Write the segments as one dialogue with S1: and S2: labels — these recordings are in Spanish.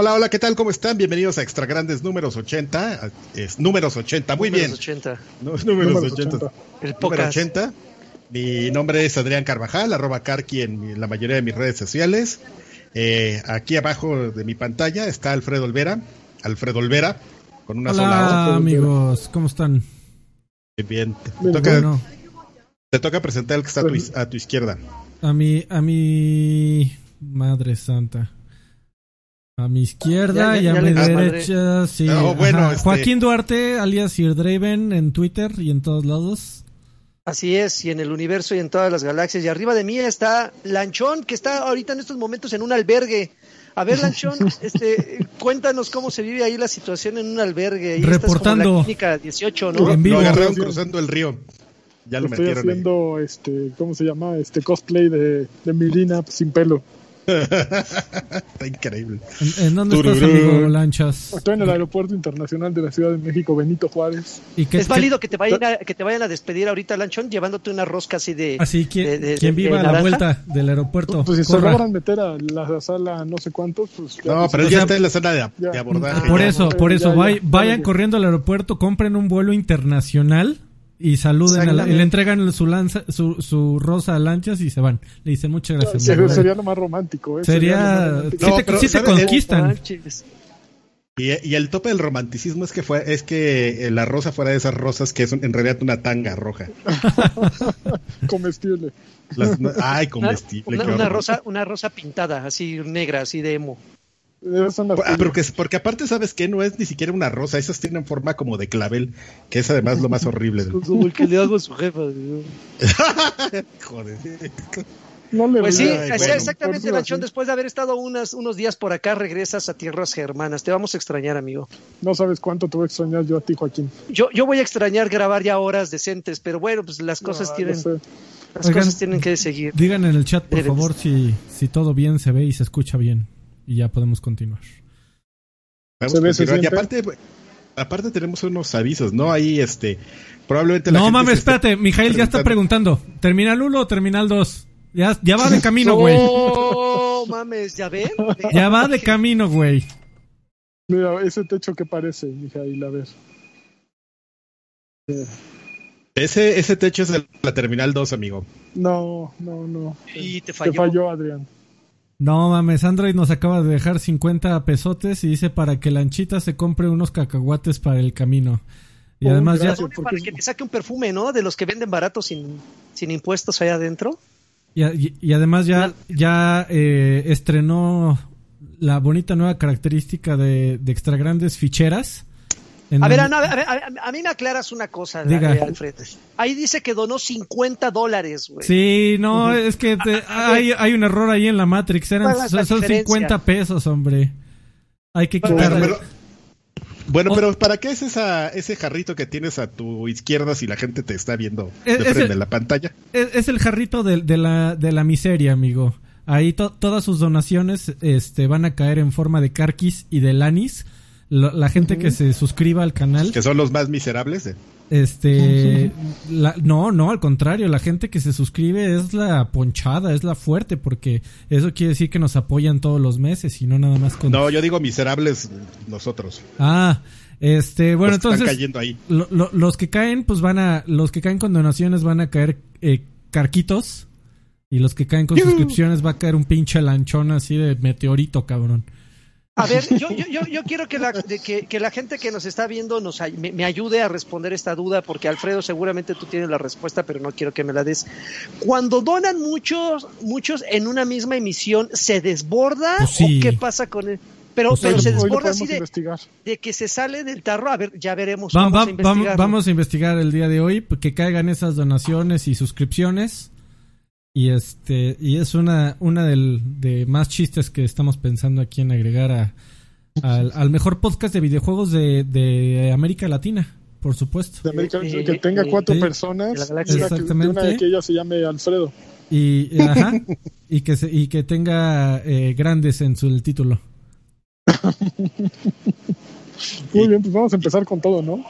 S1: Hola, hola, ¿qué tal? ¿Cómo están? Bienvenidos a Extra Grandes números 80. Es números 80, muy
S2: Números
S1: bien.
S2: 80.
S1: No, números,
S3: Números
S1: 80.
S3: 80.
S2: El
S1: Número
S2: podcast.
S1: 80. Mi nombre es Adrián Carvajal, arroba Carqui en mi- la mayoría de mis redes sociales. Eh, aquí abajo de mi pantalla está Alfredo Olvera. Alfredo Olvera, con una sola
S4: Hola amigos, ¿cómo están?
S1: Bien, te,
S3: Bien,
S1: toca,
S4: Bueno,
S1: te toca presentar el que está a tu, a tu izquierda.
S4: a mi, a mi madre santa. A mi izquierda
S2: Ya- ya-
S4: y a mi
S2: ah,
S4: derecha, sí.
S1: No, bueno, este-
S4: Joaquín Duarte, alias Sir Draven en Twitter y en todos lados.
S2: Así es, y en el universo y en todas las galaxias. Y arriba de mí está Lanchón, que está ahorita en estos momentos en un albergue. A ver, Lanchón, este, cuéntanos cómo se vive ahí la situación en un albergue. Ahí estás como en
S4: Reportando.
S2: la clínica 18, ¿no?
S4: En vivo.
S1: Lo agarraron
S3: Sí.
S1: cruzando el río. Ya lo
S3: Estoy
S1: metieron ahí.
S3: haciendo, este, ¿cómo se llama? Este cosplay de, de Milina sin pelo.
S1: Está increíble.
S4: ¿En, en dónde estás, amigo Lanchas?
S3: Estoy en el aeropuerto internacional de la Ciudad de México, Benito Juárez.
S4: ¿Y qué-
S2: Es
S4: qué-
S2: válido que te vayan a, que te vayan a despedir ahorita, Lanchón, llevándote una rosca así de.
S4: Así, ¿quién,
S2: de- de-
S4: quién
S2: de-
S4: viva
S2: de
S4: a la vuelta del aeropuerto?
S3: Pues si se
S4: Corra.
S3: logran meter a la sala no sé cuántos, pues ya
S1: No,
S3: pues,
S1: pero ya está en la zona de,
S3: ya.
S1: de abordaje.
S4: Por
S1: ya.
S4: eso, por eso,
S3: ya,
S4: vay-
S3: ya,
S4: vayan
S3: ya.
S4: corriendo al aeropuerto, compren un vuelo internacional y saluden a la- y le entregan su lanza, su, su rosa a lanchas y se van. Le dicen muchas gracias.
S3: sería,
S4: amigo".
S3: sería lo más romántico. ¿eh?
S4: Sería-
S3: lo más romántico.
S4: Sí
S1: No,
S4: te, conquistan.
S1: Y, y el tope del romanticismo es que fue es que eh, la rosa fuera de esas rosas que es un- en realidad una tanga roja.
S3: Comestible.
S1: Las- ay, comestible.
S2: una- rosa, una rosa pintada, así negra, así de emo.
S3: Esas son las
S1: Ah, que porque aparte, ¿sabes qué? No es ni siquiera una rosa, esas tienen forma como de clavel, que es además lo más horrible. del-
S2: Como el que le hago a su jefa.
S1: Joder.
S3: No le
S2: Pues sí,
S1: bueno.
S2: exactamente, Lanchón. Después de haber estado unas, unos días por acá, regresas a tierras germanas. Te vamos a extrañar, amigo.
S3: No sabes cuánto te voy a extrañar yo a ti, Joaquín.
S2: Yo, yo voy a extrañar grabar ya horas decentes, pero bueno, pues las cosas
S3: No,
S2: tienen,
S3: no sé.
S2: las
S4: Oigan,
S2: cosas tienen que seguir.
S4: Digan en el chat, por
S2: Debes.
S4: favor, si, si todo bien se ve y se escucha bien. Y ya podemos continuar.
S1: Vamos a. Y aparte, aparte tenemos unos avisos, ¿no? Ahí, este, probablemente la
S4: No mames, espérate. Mijail ya está preguntando. ¿Terminal 1 o Terminal 2? Ya, ya va de camino, güey.
S2: Oh, mames, ¿ya ven?
S4: Ya va de camino, güey.
S3: Mira, ese techo que parece, Mijail, a ver.
S1: Ese, ese techo es el- la Terminal 2, amigo.
S3: No, no, no.
S2: Y te
S3: Te
S2: falló.
S3: falló, Adrián.
S4: No mames, Android nos acaba de dejar 50 pesotes y dice para que Lanchita se compre unos cacahuates para el camino. Y
S3: Oh,
S4: además ya...
S2: Para que te saque un perfume, ¿no? De los que venden baratos sin, sin impuestos allá adentro.
S4: Y, y- y además ya, ya eh, estrenó la bonita nueva característica de, de extra grandes ficheras. En
S2: A ver, Ana, a, ver, a, ver, a mí me aclaras una cosa,
S4: Diga.
S2: Alfred. Ahí dice que donó 50 dólares, güey.
S4: Sí, no, es que te- hay, hay un error ahí en la Matrix. Eran,
S2: ¿Cuál es la
S4: son, son
S2: diferencia?
S4: 50 pesos, hombre. Hay que
S2: Bueno,
S4: quitarle.
S1: pero, bueno,
S4: O-
S1: pero ¿para qué es esa, ese jarrito que tienes a tu izquierda si la gente te está viendo
S4: Es-
S1: de
S4: es
S1: frente en la pantalla?
S4: Es, es el jarrito de, de la, de la miseria, amigo. Ahí to- todas sus donaciones este, van a caer en forma de carquis y de lanis. Lo- la gente que se suscriba al canal,
S1: Que son los más miserables. ¿eh?
S4: este, la- no, no, al contrario, la gente que se suscribe es la ponchada, es la fuerte, porque eso quiere decir que nos apoyan todos los meses y no nada más con.
S1: No, yo digo miserables nosotros.
S4: Ah, este, bueno,
S1: Los que
S4: entonces.
S1: Están cayendo ahí.
S4: Lo- lo- los que caen, pues van a. Los que caen con donaciones van a caer eh, carquitos. Y los que caen con suscripciones va a caer un pinche lanchón así de meteorito, cabrón.
S2: A ver, yo, yo, yo, yo quiero que la, que, que la gente que nos está viendo nos, me, me ayude a responder esta duda, porque Alfredo seguramente tú tienes la respuesta, pero no quiero que me la des. Cuando donan muchos, muchos en una misma emisión, ¿se desborda
S4: Pues sí.
S2: o qué pasa con él? Pero,
S4: Pues
S2: pero
S4: hoy
S2: se desborda así de,
S3: investigar.
S2: de que se sale del tarro. A ver, ya veremos.
S4: Va-
S2: vamos,
S4: va-
S2: a
S4: vam-
S2: investigarlo.
S4: vamos a investigar el día de hoy pues, que caigan esas donaciones y suscripciones. Y este y es una una del, de más chistes que estamos pensando aquí en agregar a, al, al mejor podcast de videojuegos de, de América Latina, por supuesto.
S3: De América,
S2: Eh,
S3: que tenga cuatro
S4: sí.
S3: personas.
S4: Exactamente.
S3: Una de que ella se llame Alfredo.
S4: Y, y- ajá, y que se- y que tenga eh, grandes en su el título.
S3: Muy bien, pues vamos a empezar con todo, ¿no?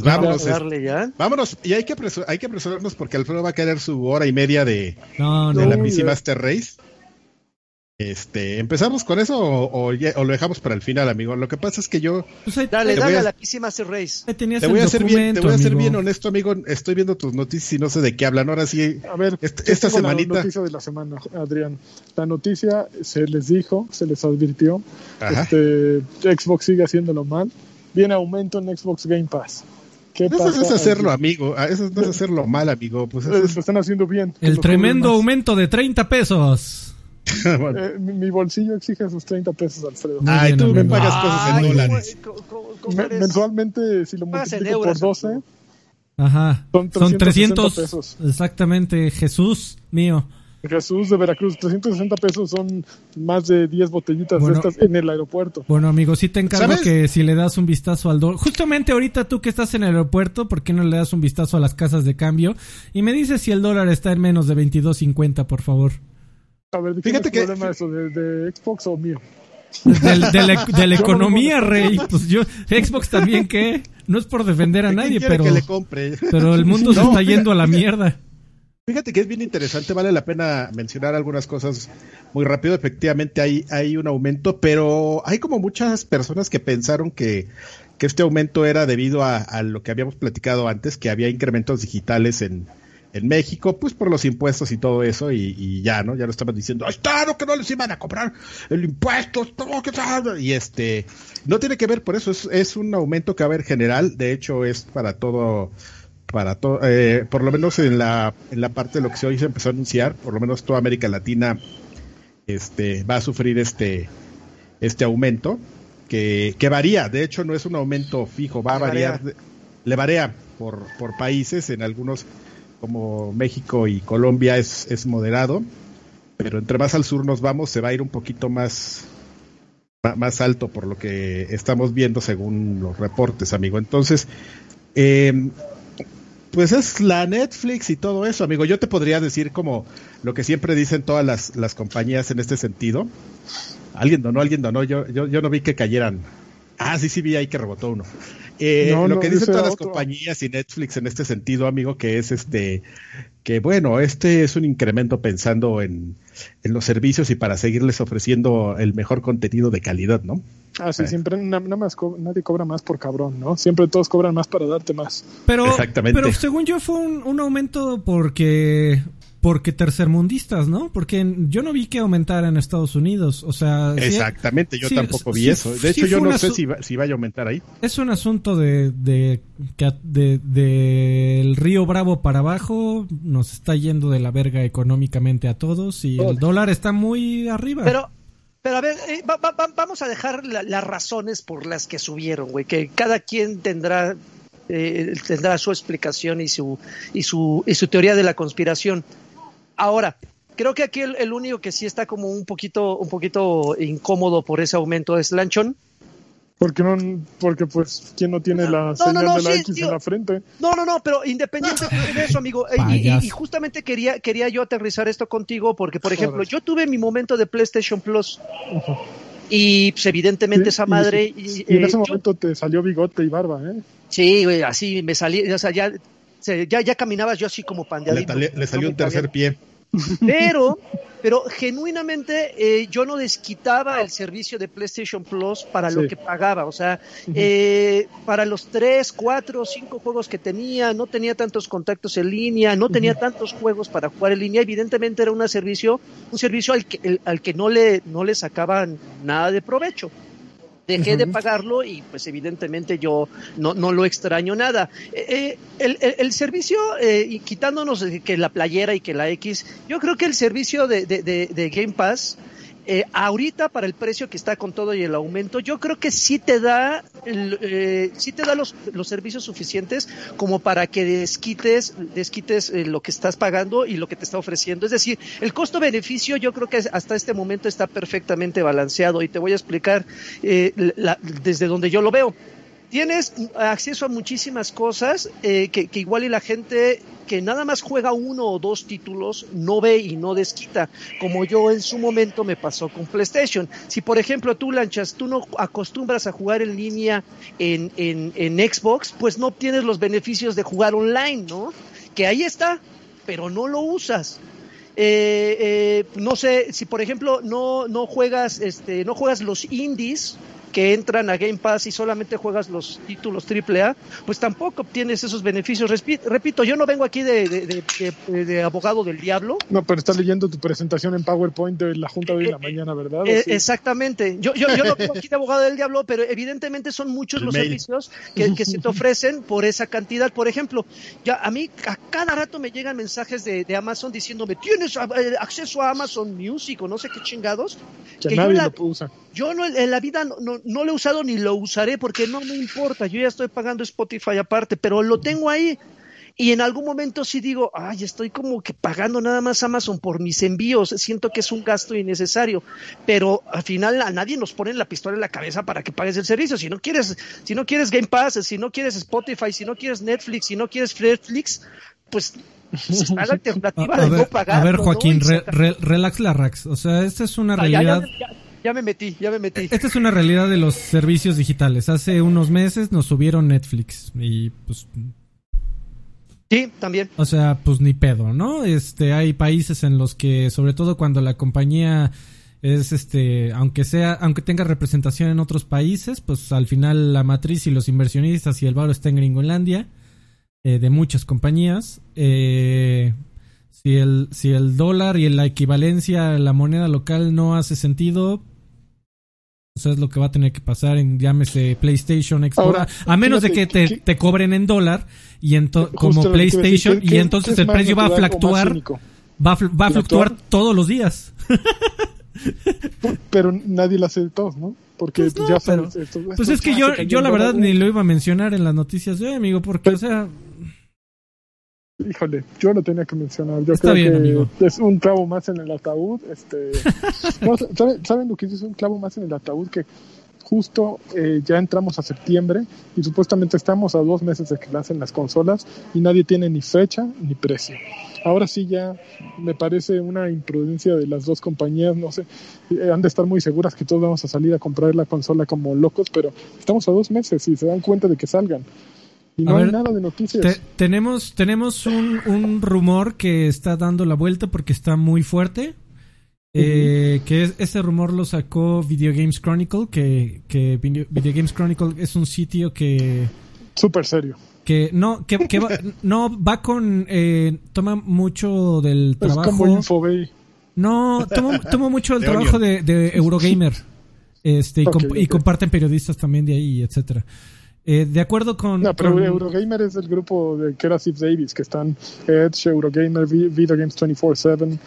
S1: Pues
S2: Vamos
S1: vámonos.
S2: darle ya.
S1: vámonos. Y hay que, hay que apresurarnos porque Alfredo va a querer su hora y media de,
S4: No,
S1: de
S4: no.
S1: la
S3: Uy,
S1: PC. Master Race. Este, ¿empezamos con eso o, o ya- o lo dejamos para el final, amigo? Lo que pasa es que yo
S4: Pues ahí,
S2: Dale, dale
S1: a-
S2: a la PC Master Race.
S1: te voy a ser bien, te voy a ser bien honesto, amigo. Estoy viendo tus noticias y no sé de qué hablan. Ahora sí,
S3: A ver,
S1: esta semanita-
S3: La noticia de la semana, Adrián. La noticia se les dijo, se les advirtió.
S1: Ajá.
S3: Este, Xbox sigue haciéndolo mal. Viene aumento en Xbox Game Pass. ¿Qué
S1: eso
S3: pasa?
S1: no es hacerlo,
S3: aquí?
S1: amigo. Ah, Eso no es hacerlo mal, amigo. Pues eso es-
S3: Lo están haciendo bien.
S4: El tremendo aumento de 30 pesos.
S1: bueno.
S3: Eh, mi, mi bolsillo exige sus 30 pesos, Alfredo.
S4: Muy
S1: Ay,
S4: bien,
S1: tú me
S4: amigo.
S1: pagas cosas en
S2: Ay,
S1: dólares.
S2: ¿cómo- cómo- cómo
S3: Me- mensualmente, si lo multiplico
S2: euros,
S3: por 12,
S2: amigo.
S4: Ajá.
S3: Son
S4: Son
S3: 360
S4: 300
S3: pesos.
S4: Exactamente, Jesús mío.
S3: Jesús de Veracruz, 360 pesos son más de 10 botellitas
S4: Bueno.
S3: de estas en el aeropuerto.
S4: Bueno, amigo, sí te encargo
S1: ¿Sabes?
S4: que si le das un vistazo al dólar. Justamente ahorita tú que estás en el aeropuerto, ¿por qué no le das un vistazo a las casas de cambio? Y me dices si el dólar está en menos de 22.50, por favor.
S3: A ver, ¿de
S1: Fíjate
S3: es
S1: que-
S3: el problema eso? ¿De, de Xbox o mío?
S4: Del- de, la, de la
S3: Yo no
S4: economía, rey. Pues yo, Xbox también, ¿qué? No es por defender a
S1: ¿Quién
S4: nadie,
S1: quiere
S4: pero,
S1: que le compre?
S4: pero el mundo se está yendo a la mierda.
S1: Fíjate que es bien interesante, vale la pena mencionar algunas cosas muy rápido. Efectivamente hay, hay un aumento, pero hay como muchas personas que pensaron que, este aumento era debido a, lo que habíamos platicado antes, que había incrementos digitales en, México, pues por los impuestos y todo eso, y, ya, ¿no? Ya lo estaban diciendo, ¡ay, claro que no les iban a cobrar el impuesto! todo que tal". Y este, no tiene que ver por eso, es, es un aumento que va a haber general, de hecho es para todo para todo, eh, por lo menos en la, en la parte de lo que se hoy se empezó a anunciar, por lo menos toda América Latina este, va a sufrir este, este aumento que, que varía, de hecho no es un aumento fijo, va a
S2: Le
S1: variar,
S2: varía.
S1: le varía por, por países, en algunos como México y Colombia es, es moderado, pero entre más al sur nos vamos se va a ir un poquito más, más alto por lo que estamos viendo según los reportes, amigo. Entonces, eh, pues es la Netflix y todo eso, amigo. Yo te podría decir como lo que siempre dicen todas las, las compañías en este sentido. Alguien donó, alguien donó. Yo, yo, yo no vi que cayeran. Ah, sí, sí vi ahí que rebotó uno. Eh,
S3: No,
S1: lo
S3: no,
S1: que dicen todas las
S3: otro.
S1: compañías y Netflix en este sentido, amigo, que es este, que bueno, este es un incremento pensando en, en los servicios y para seguirles ofreciendo el mejor contenido de calidad, ¿no?
S3: Ah, sí,
S1: Eh.
S3: siempre na- más co- nadie cobra más por cabrón, ¿no? Siempre todos cobran más para darte más.
S4: Pero,
S1: Exactamente.
S4: pero según yo fue un, un aumento porque porque tercermundistas, ¿no? Porque yo no vi que aumentara en Estados Unidos, o sea, sí-
S1: Exactamente, yo
S4: sí,
S1: tampoco vi
S4: sí,
S1: eso. De hecho, yo no sé si, va- si vaya a aumentar ahí.
S4: es un asunto de de que de, de el río Bravo para abajo nos está yendo de la verga económicamente a todos y el dólar está muy arriba.
S2: Pero, pero a ver, eh, va- va- va- vamos a dejar la- las razones por las que subieron, güey, que cada quien tendrá eh, tendrá su explicación y su y su y su teoría de la conspiración. Ahora, creo que aquí el, el único que sí está como un poquito un poquito incómodo por ese aumento es Lanchon.
S3: Porque no, porque pues, ¿quién no tiene la
S2: no,
S3: señal
S2: no,
S3: de la
S2: sí,
S3: X
S2: tío.
S3: en la frente?
S2: No, no, no, pero independiente de eso, amigo, y, y-
S4: Payaso.
S2: y justamente quería, quería yo aterrizar esto contigo porque, por ejemplo,
S3: Joder.
S2: yo tuve mi momento de PlayStation Plus y pues evidentemente
S3: Sí,
S2: esa madre...
S3: Y,
S2: y,
S3: en
S2: eh,
S3: ese
S2: yo-
S3: momento te salió bigote y barba, ¿eh?
S2: sí, güey, así me salí, o sea, ya, se- ya, ya caminabas yo así como
S1: Le,
S2: pandeadito.
S1: tale- le salió un tercer pie.
S2: Pero, pero genuinamente eh, yo no desquitaba el servicio de PlayStation Plus para lo que pagaba. O sea, eh, para los tres, cuatro, cinco juegos que tenía, no tenía tantos contactos en línea, no tenía tantos juegos para jugar en línea. Evidentemente era un servicio, un servicio al que, el- al que no le, no le sacaban nada de provecho. Dejé de pagarlo y pues evidentemente yo no, no lo extraño nada. Eh, eh, el, el- el servicio, eh, y quitándonos que la playera y que la X, yo creo que el servicio de, de- de- de Game Pass, eh, ahorita para el precio que está con todo y el aumento, yo creo que sí te da, eh, sí te da los, los servicios suficientes como para que desquites, desquites eh, lo que estás pagando y lo que te está ofreciendo. Es decir, el costo-beneficio yo creo que hasta este momento está perfectamente balanceado y te voy a explicar eh, la- desde donde yo lo veo. Tienes acceso a muchísimas cosas eh, que, igual y la gente que nada más juega uno o dos títulos no ve y no desquita, como yo en su momento me pasó con PlayStation. Si por ejemplo tú lanchas, tú no acostumbras a jugar en línea en, en, en Xbox, pues no obtienes los beneficios de jugar online, ¿no? Que ahí está, pero no lo usas. eh, eh, no sé si por ejemplo no no juegas este no juegas los indies que entran a Game Pass y solamente juegas los títulos AAA, pues tampoco obtienes esos beneficios. repito, yo no vengo aquí de, de, abogado del diablo.
S3: No, pero estás leyendo tu presentación en PowerPoint de la Junta de hoy en la eh, mañana, ¿verdad?
S2: Eh, exactamente. Yo, yo, yo, no vengo aquí de abogado del diablo, pero evidentemente son muchos los servicios que, que, se te ofrecen por esa cantidad. Por ejemplo, ya a mí a cada rato me llegan mensajes de, Amazon diciéndome, tienes eh, acceso a Amazon Music o no sé qué chingados.
S3: Que, nadie lo usa.
S2: Yo no, en la vida no, no, lo he usado ni lo usaré porque no me importa. Yo ya estoy pagando Spotify aparte, pero lo tengo ahí. Y en algún momento sí digo, ay, estoy como que pagando nada más Amazon por mis envíos, siento que es un gasto innecesario, pero al final a nadie nos pone la pistola en la cabeza para que pagues el servicio. Si no quieres, si no quieres Game Pass, si no quieres Spotify, si no quieres Netflix, si no quieres Netflix, pues la alternativa de no pagar.
S4: A ver, Joaquín, relax la Rax. O sea, esta es una realidad.
S2: Ya me metí, ya me metí.
S4: Esta es una realidad de los servicios digitales. Hace unos meses nos subieron Netflix y pues
S2: Sí, también.
S4: O sea, pues ni pedo, ¿no? Este, hay países en los que, sobre todo cuando la compañía es este, aunque sea, aunque tenga representación en otros países, pues al final la matriz y los inversionistas y el valor está en Gringolandia, eh, de muchas compañías. Eh, si el, si el dólar y la equivalencia a la moneda local no hace sentido, eso es lo que va a tener que pasar en, llámese, PlayStation Explora. a menos de que te, te, cobren en dólar y como PlayStation y entonces el precio va a fluctuar. Va a, va a fluctuar todos los días.
S3: pero nadie lo hace de todos, ¿no? Porque
S4: pues
S3: ya
S4: pero, Pues es que yo, yo la verdad ni lo iba a mencionar en las noticias de amigo, porque, o sea,
S3: Híjole, yo lo tenía que mencionar. Yo creo que es un clavo más en el ataúd. Este, ¿saben, lo que es? un clavo más en el ataúd? Que justo eh, ya entramos a septiembre y supuestamente estamos a dos meses de que lancen las consolas y nadie tiene ni fecha ni precio. Ahora sí ya me parece una imprudencia de las dos compañías, no sé, eh, han de estar muy seguras que todos vamos a salir a comprar la consola como locos, pero estamos a dos meses y se dan cuenta de que salgan. Y no hay nada de noticias.
S4: tenemos tenemos un, rumor que está dando la vuelta porque está muy fuerte. Eh, que ese rumor lo sacó Video Games Chronicle, que, que Video, Games Chronicle es un sitio que...
S3: Súper serio.
S4: Que no, que, va, no va con... Eh, toma mucho del trabajo... Es como
S3: Infobay.
S4: No, toma, mucho del trabajo de, Eurogamer. Este, y, comparten periodistas también de ahí, etcétera. Eh, de acuerdo con.
S3: No, pero Eurogamer es el grupo de que era Steve Davis, que están Edge, Eurogamer, Video Games 24-7,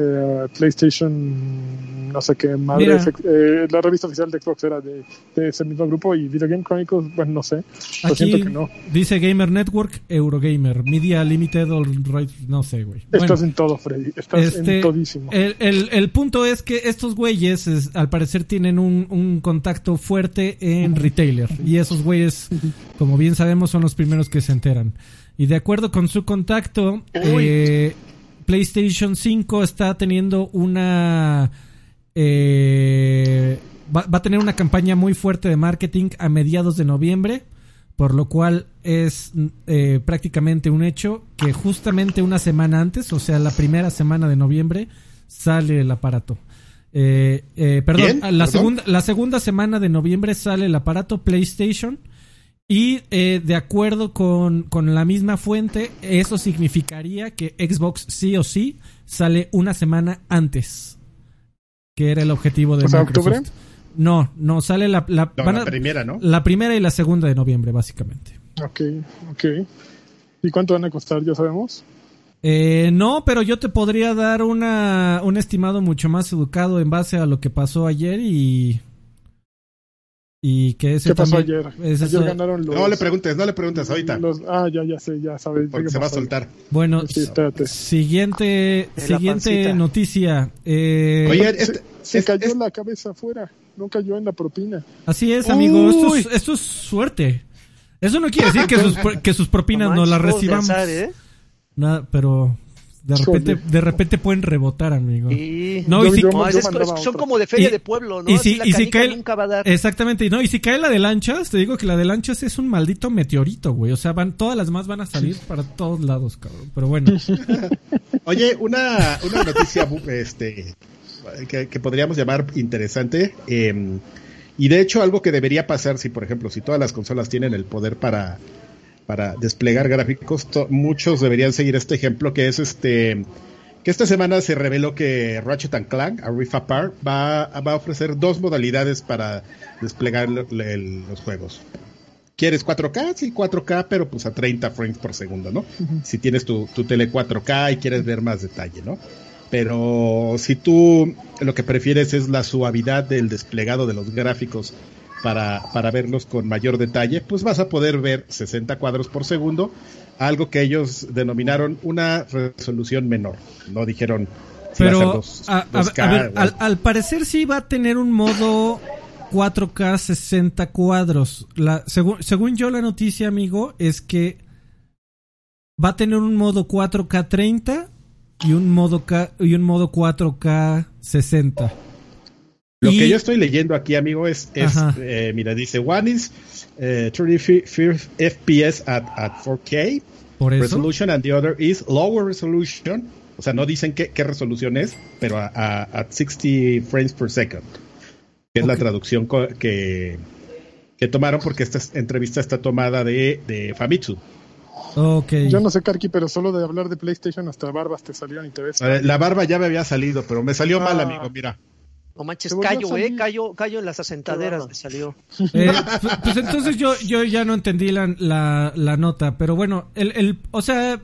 S3: eh, PlayStation, no sé qué madre. Eh, la revista oficial de Xbox era de, ese mismo grupo y Video Game Chronicles, bueno, no sé. Lo siento que no.
S4: Dice Gamer Network, Eurogamer, Media Limited, no sé, güey.
S3: Estás en todo, Freddy. Estás en este, todísimo.
S4: El, el, el, punto es que estos güeyes, al parecer, tienen un, un contacto fuerte en retailer. Y esos güeyes, como bien sabemos, son los primeros que se enteran. Y de acuerdo con su contacto, eh, PlayStation 5 está teniendo una... Eh, va, a tener una campaña muy fuerte de marketing a mediados de noviembre, por lo cual es eh, prácticamente un hecho que justamente una semana antes, o sea, la primera semana de noviembre, sale el aparato. Eh, perdón, La, Segunda, la segunda semana de noviembre sale el aparato PlayStation y eh, de acuerdo con, la misma fuente, eso significaría que Xbox sí o sí sale una semana antes, que era el objetivo de
S3: Microsoft. octubre?
S4: No, no, sale la,
S1: la, primera, ¿no?
S4: La primera y la segunda de noviembre, básicamente.
S3: Ok, ok. ¿Y cuánto van a costar, ya sabemos?
S4: Eh, no, pero yo te podría dar una, un estimado mucho más educado en base a lo que pasó ayer y y que ese
S3: ¿Qué pasó ayer? ayer ganaron los,
S1: no le preguntes, no le preguntes ahorita.
S3: ah, ya, ya sé, ya sabes.
S1: Porque se va a soltar.
S4: Bueno, siguiente, siguiente noticia. Eh,
S3: Oye, este, se, cayó la cabeza afuera, no cayó en la propina.
S4: Así es, amigo, esto es, esto es, suerte. Eso no quiere decir que sus, que sus propinas no, las recibamos. ¿eh? Nada, pero De repente, de repente pueden rebotar, amigo.
S2: No, y si, son como de feria de pueblo, ¿no?
S4: Y si, y si cae, nunca va a dar. Exactamente, no, y si cae la de lanchas, te digo que la de lanchas es un maldito meteorito, güey. O sea, van, todas las más van a salir para todos lados, cabrón. Pero bueno.
S1: Oye, una, una noticia este, que, podríamos llamar interesante. Em, y de hecho, algo que debería pasar si, por ejemplo, si todas las consolas tienen el poder para para desplegar gráficos. muchos deberían seguir este ejemplo que es este que esta semana se reveló que Ratchet Clank, a Rift Apart, va, va a ofrecer dos modalidades para desplegar los juegos. ¿Quieres 4K? Sí, 4K, pero pues a 30 frames por segundo, ¿no? Si tienes tu, tu tele 4K y quieres ver más detalle, ¿no? Pero si tú lo que prefieres es la suavidad del desplegado de los gráficos para, para verlos con mayor detalle, pues vas a poder ver 60 cuadros por segundo, algo que ellos denominaron una resolución menor. No dijeron.
S4: Pero, al, parecer sí va a tener un modo 4K 60 cuadros. La, según, según yo la noticia, amigo, es que va a tener un modo 4K 30 y un modo, K, y un modo 4K 60.
S1: Lo que yo estoy leyendo aquí, amigo, es, eh, mira, dice, one is 30 eh, FPS at, at 4K resolution and the other is lower resolution. O sea, no dicen qué, qué resolución es, pero a, 60 frames per second. Que es la traducción que, que tomaron porque esta entrevista está tomada de, de Famitsu.
S3: Okay. Yo no sé, Karki, pero solo de hablar de PlayStation hasta barbas te salieron y te ves.
S1: La barba ya me había salido, pero me salió mal, amigo, mira.
S2: No manches, callo, eh, callo, callo en las asentaderas me salió.
S4: Eh, pues, pues, entonces yo, yo ya no entendí la, la, nota, pero bueno, el, el, o sea,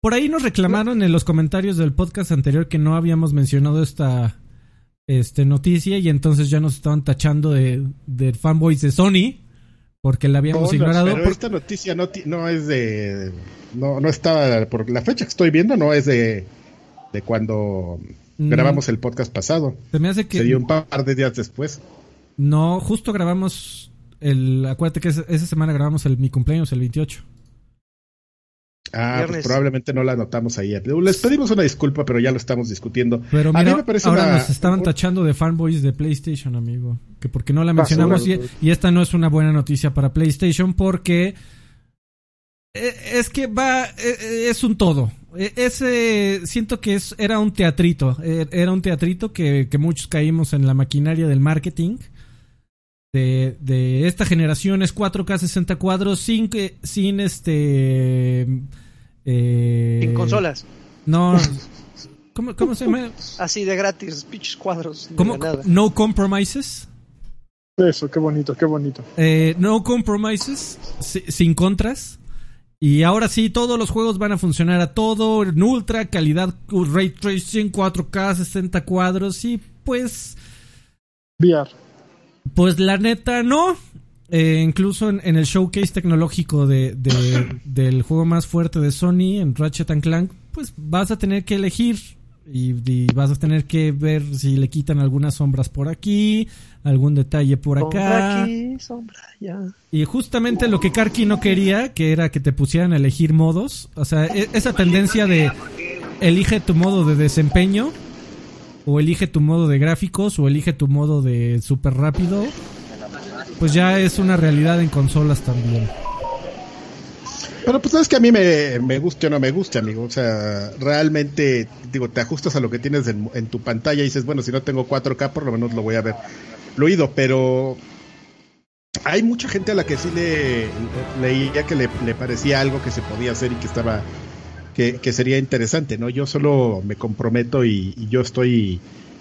S4: por ahí nos reclamaron en los comentarios del podcast anterior que no habíamos mencionado esta este, noticia y entonces ya nos estaban tachando de, de fanboys de Sony porque la habíamos ignorado.
S1: Pero esta noticia no, no es de... No, no estaba... Por la fecha que estoy viendo no es de, de cuando Grabamos el podcast pasado.
S4: Se me hace que.
S1: Sería un par de días después.
S4: No, justo grabamos el. Acuérdate que esa semana grabamos el, mi cumpleaños, el 28.
S1: Ah, pues probablemente no la anotamos ahí. Les pedimos una disculpa, pero ya lo estamos discutiendo.
S4: Pero mira, ahora nos estaban tachando de fanboys de PlayStation, amigo. Que porque no la mencionamos. y, y, esta no es una buena noticia para PlayStation porque. Eh, es que va. Eh, es un todo. E, ese siento que es, era un teatrito, e, era un teatrito que, muchos caímos en la maquinaria del marketing. De, de esta generación es 4K 60 cuadros sin, sin este...
S2: Eh, sin consolas.
S4: No. ¿Cómo, ¿Cómo, se llama?
S2: Así de gratis, pinches cuadros.
S4: ¿Cómo? No compromises.
S3: Eso, qué bonito, qué bonito.
S4: Eh, no compromises, sin contras. Y ahora sí, todos los juegos van a funcionar a todo, en ultra, calidad, ray tracing, 4K, 60 cuadros y pues...
S3: VR.
S4: Pues la neta no. Eh, incluso en, el showcase tecnológico de, del juego más fuerte de Sony, en Ratchet Clank, pues vas a tener que elegir y, vas a tener que ver si le quitan algunas sombras por aquí, algún detalle por acá. Y justamente lo que Karki no quería, que era que te pusieran a elegir modos, o sea, e, esa tendencia de elige tu modo de desempeño, o elige tu modo de gráficos, o elige tu modo de super rápido, pues ya es una realidad en consolas también.
S1: Pero pues sabes que a mí me, me guste o no me guste, amigo. O sea, realmente, digo, te ajustas a lo que tienes en, tu pantalla y dices, bueno, si no tengo 4K, por lo menos lo voy a ver fluido. Pero hay mucha gente a la que sí le leía que le, parecía algo que se podía hacer y que estaba, que, que sería interesante, ¿no? Yo solo me comprometo y, yo estoy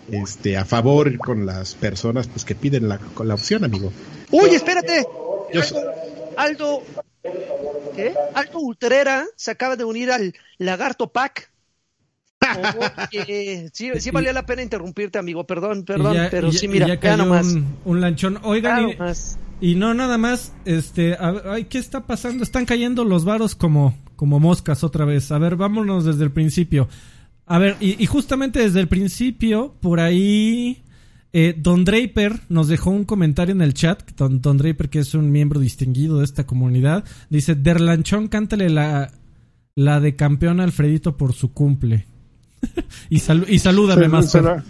S1: este, a favor con las personas pues que piden la, la opción, amigo.
S2: Uy, espérate. Aldo, ¿Qué? Alto Ultrera se acaba de unir al Lagarto Pack. sí, sí valía la pena interrumpirte, amigo. Perdón, perdón, pero sí, mira,
S4: ya nomás. Un, lanchón. Oigan, y, no nada más, este, ay, ¿qué está pasando? Están cayendo los varos como, como moscas otra vez. A ver, vámonos desde el principio. A ver, y, y justamente desde el principio, por ahí eh, Don Draper nos dejó un comentario en el chat. Don, Draper, que es un miembro distinguido de esta comunidad, dice: Derlanchón, cántale la, la de campeón Alfredito por su cumple. y, y salúdame más.
S3: Se la,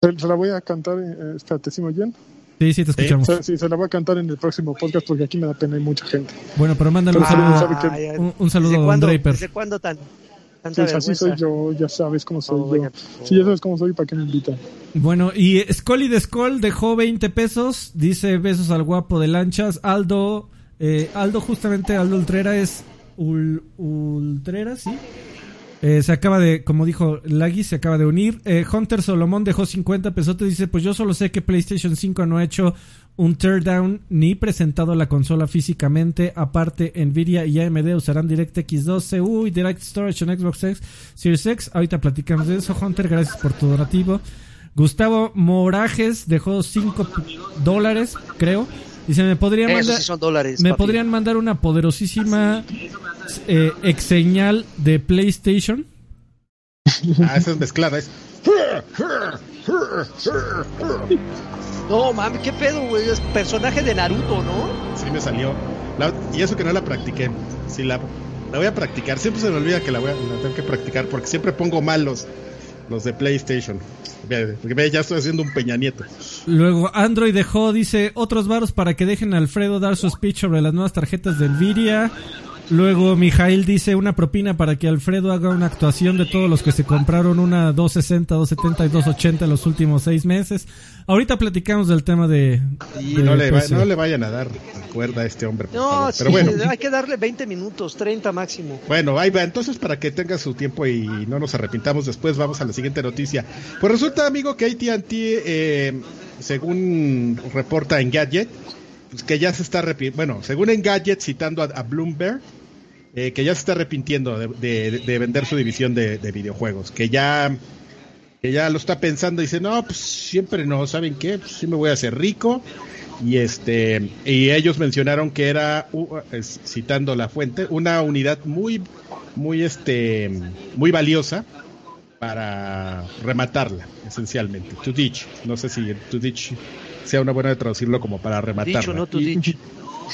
S3: se la, voy a cantar, eh, espérate, ¿sí me oyen?
S4: Sí, sí, te escuchamos.
S3: Sí, se la voy a cantar en el próximo podcast porque aquí me da pena, hay mucha gente.
S4: Bueno, pero mándale un saludo, un, saludo a Don Draper.
S2: ¿Desde cuándo tan,
S3: sí, así soy yo, ya sabes cómo soy oh, yo. Sí, ya sabes cómo soy, ¿para qué me invitan?
S4: Bueno, y Scully de Skull dejó 20 pesos, dice besos al guapo de lanchas. Aldo, eh, Aldo justamente, Aldo Ultrera es Ultrera, ¿sí? Eh, se acaba de, como dijo Lagui, se acaba de unir. Eh, Hunter Solomón dejó 50 pesos. Dice: Pues yo solo sé que PlayStation 5 no ha hecho un teardown ni presentado la consola físicamente. Aparte, Nvidia y AMD usarán DirectX 2 CU y Direct Storage en Xbox X Series X. Ahorita platicamos de eso, Hunter. Gracias por tu donativo. Gustavo Morajes dejó 5 dólares, creo. Dice, me podrían mandar, me podrían mandar una poderosísima eh, ex señal de PlayStation.
S1: Ah, esa es mezclada, es.
S2: No, mami, qué pedo, güey. Es personaje de Naruto, ¿no?
S1: Sí, me salió. y eso que no la practiqué. Sí, la, la voy a practicar. Siempre se me olvida que la voy a la tengo que practicar porque siempre pongo mal los, de PlayStation. Porque ya estoy haciendo un Peña Nieto.
S4: Luego Android dejó, dice, otros varos para que dejen a Alfredo dar su speech sobre las nuevas tarjetas de Nvidia. Luego Mijail dice una propina para que Alfredo haga una actuación de todos los que se compraron una 260, 270 y 280 en los últimos seis meses. Ahorita platicamos del tema de...
S1: no, le no, le vayan a dar cuerda a este hombre. no,
S2: Pero bueno. hay que darle 20 minutos, 30 máximo.
S1: Bueno, ahí va. Entonces, para que tenga su tiempo y no nos arrepintamos después, vamos a la siguiente noticia. Pues resulta, amigo, que AT&T, eh, según reporta en Gadget, pues que ya se está bueno, según en Gadget, citando a, Bloomberg, eh, que ya se está arrepintiendo de, vender su división de, videojuegos, que ya, que ya lo está pensando y dice, no, pues siempre no, ¿saben qué? Pues sí me voy a hacer rico. Y este y ellos mencionaron que era citando la fuente una unidad muy muy este muy valiosa para rematarla esencialmente to ditch no sé si to ditch sea una buena de traducirlo como para rematar.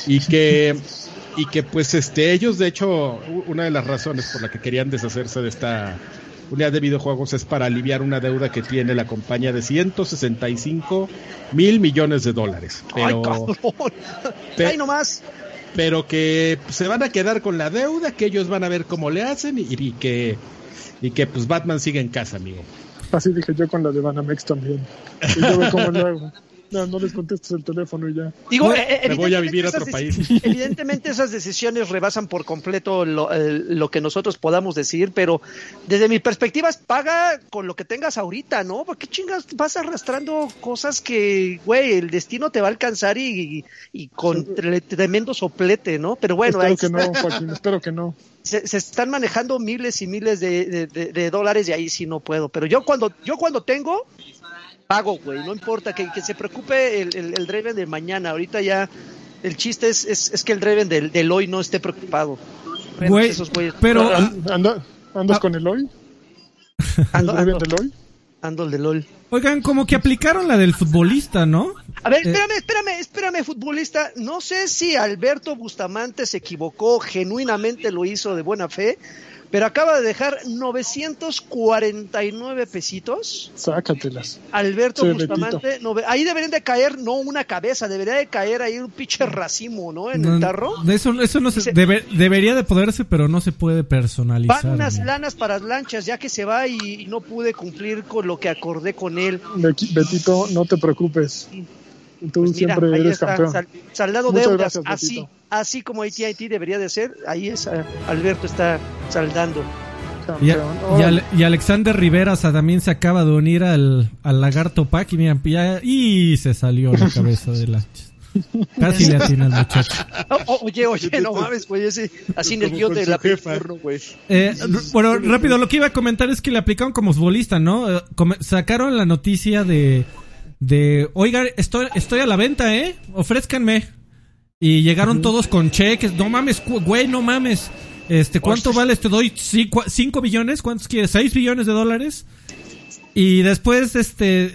S1: y, que y que pues este ellos de hecho una de las razones por la que querían deshacerse de esta unidad de videojuegos es para aliviar una deuda que tiene la compañía de 165 mil millones de dólares. Pero,
S2: Ay, nomás.
S1: pero que se van a quedar con la deuda, que ellos van a ver cómo le hacen y, que y que pues Batman sigue en casa, amigo.
S3: Así dije yo con la de Banamex también. Y yo veo cómo lo hago. No, no les contestes el teléfono y ya.
S2: Digo, eh,
S1: me voy a vivir a otro país.
S2: Evidentemente esas decisiones rebasan por completo lo, que nosotros podamos decir, pero desde mi perspectiva paga con lo que tengas ahorita, ¿no? Porque chingas vas arrastrando cosas que, güey, el destino te va a alcanzar y, con tremendo soplete, ¿no? Pero bueno,
S3: espero que no, Joaquín, espero que no.
S2: Se, están manejando miles y miles de, de, dólares y ahí sí no puedo. Pero yo cuando yo cuando tengo pago, güey. No importa que, se preocupe el, el, Draven de mañana. Ahorita ya el chiste es, es, que el Draven del, hoy no esté preocupado.
S4: Güey, pero...
S3: ¿Andas con el hoy?
S2: ¿Ando, ¿El del hoy? Ando el del LOL.
S4: Oigan, como que aplicaron la del futbolista, ¿no?
S2: A ver, eh, espérame, espérame, espérame, futbolista. No sé si Alberto Bustamante se equivocó, genuinamente lo hizo de buena fe, pero acaba de dejar 949 pesitos.
S3: Sácatelas.
S2: Alberto Bustamante, ahí deberían de caer no una cabeza, debería de caer ahí un pinche racimo, ¿no? En el tarro.
S4: Eso, eso no se, debería de poderse, pero no se puede personalizar.
S2: Van unas lanas para las lanchas, ya que se va y, no pude cumplir con lo que acordé con él.
S3: Betito, no te preocupes. Tú pues siempre eres campeón.
S2: saldado deudas, así, así como AT&T debería de ser, ahí es, eh, Alberto está saldando.
S4: Y, Alexander Rivera también se acaba de unir al, al Lagarto Pack y mira, y se salió la cabeza de la... Casi le atina al muchacho.
S2: oye, oye, no mames, güey, ese, así en el guion de la güey.
S4: Eh, bueno, rápido, lo que iba a comentar es que le aplicaron como futbolista, ¿no? Eh, sacaron la noticia de de, oiga, estoy, estoy a la venta, ¿eh? Ofrézcanme. Y llegaron todos con cheques. No mames, güey, no mames. Este, ¿cuánto vale? Te doy 5 billones. ¿Cuántos quieres? 6 billones de dólares. Y después, este,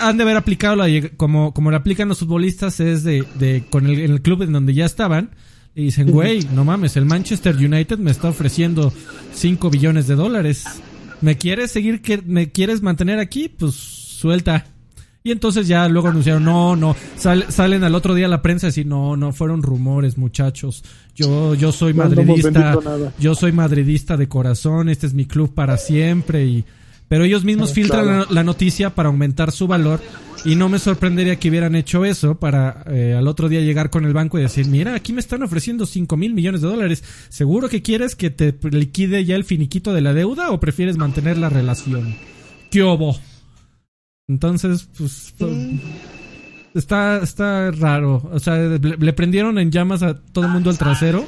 S4: han de haber aplicado la, como, como le aplican los futbolistas, es de, de con el, el club en donde ya estaban. Y dicen, güey, no mames, el Manchester United me está ofreciendo 5 billones de dólares. ¿Me quieres seguir, que me quieres mantener aquí? Pues suelta. Y entonces ya luego anunciaron, no, no, salen al otro día la prensa y decir, no, no, fueron rumores, muchachos. Yo, yo soy madridista, yo soy madridista de corazón, este es mi club para siempre y pero ellos mismos ah, filtran la, noticia para aumentar su valor y no me sorprendería que hubieran hecho eso para eh, al otro día llegar con el banco y decir, mira, aquí me están ofreciendo 5 mil millones de dólares, ¿seguro que quieres que te liquide ya el finiquito de la deuda o prefieres mantener la relación? ¿Qué obo? Entonces, pues... Está, está raro. O sea, le, prendieron en llamas a todo el mundo el trasero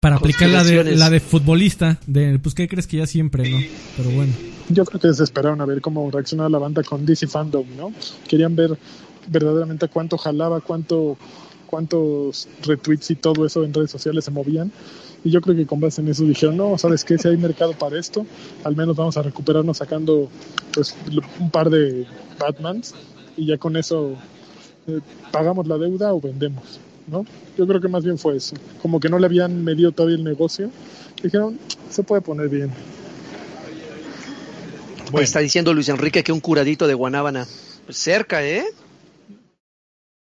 S4: para aplicar la de, la de futbolista, de pues qué crees que ya siempre, ¿no? Pero bueno.
S3: Yo creo que se esperaron a ver cómo reaccionaba la banda con DC Fandom, ¿no? Querían ver verdaderamente cuánto jalaba, cuánto cuántos retweets y todo eso en redes sociales se movían. Y yo creo que con base en eso dijeron, no, ¿sabes qué? Si hay mercado para esto, al menos vamos a recuperarnos sacando pues un par de Batmans y ya con eso eh, pagamos la deuda o vendemos. ¿no? Yo creo que más bien fue eso. Como que no le habían medido todavía el negocio. Dijeron, se puede poner bien.
S2: Bueno. Está diciendo Luis Enrique que un curadito de guanábana. Pues cerca, ¿eh?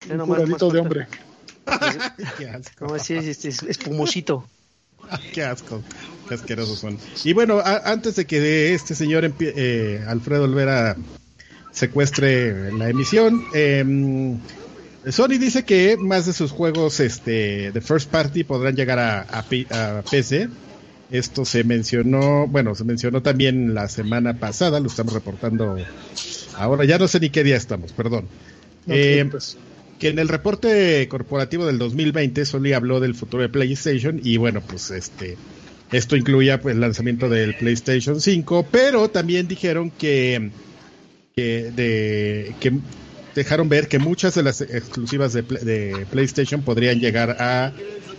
S3: Un curadito de hombre.
S2: Qué asco. ¿Cómo es, espumosito.
S1: Qué asco, qué asquerosos son. Y bueno, antes de que este señor eh, Alfredo Olvera secuestre la emisión, eh, Sony dice que más de sus juegos este, de first party podrán llegar a, PC. Esto se mencionó, bueno, se mencionó también la semana pasada, lo estamos reportando ahora, ya no sé ni qué día estamos, perdón. Eh, que en el reporte corporativo del 2020 Sony habló del futuro de PlayStation y bueno, pues este esto incluía pues el lanzamiento del PlayStation 5, pero también dijeron que que de que dejaron ver que muchas de las exclusivas de, PlayStation podrían llegar a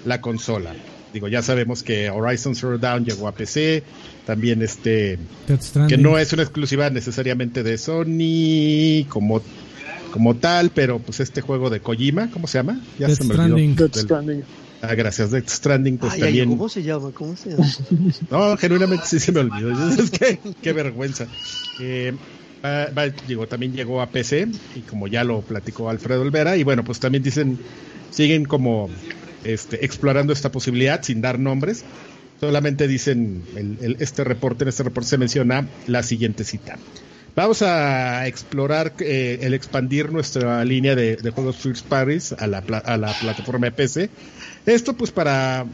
S1: la consola. Digo, ya sabemos que Horizon Zero Dawn llegó a PC, también este que no es una exclusiva necesariamente de Sony como como tal, pero pues este juego de Kojima, ¿cómo se llama?
S4: Ya se me olvidó.
S3: Stranding.
S1: Ah, gracias, Death Stranding pues también.
S2: ¿Cómo se llama? ¿Cómo se llama?
S1: no, genuinamente sí se me olvidó. Es que qué vergüenza. Eh, digo, también llegó a PC y como ya lo platicó Alfredo Olvera y bueno, pues también dicen, siguen como este, explorando esta posibilidad sin dar nombres. Solamente dicen, el, este reporte, en este reporte se menciona la siguiente cita. Vamos a explorar eh, el expandir nuestra línea de, juegos First Paris a la, a la plataforma de PC. Esto pues para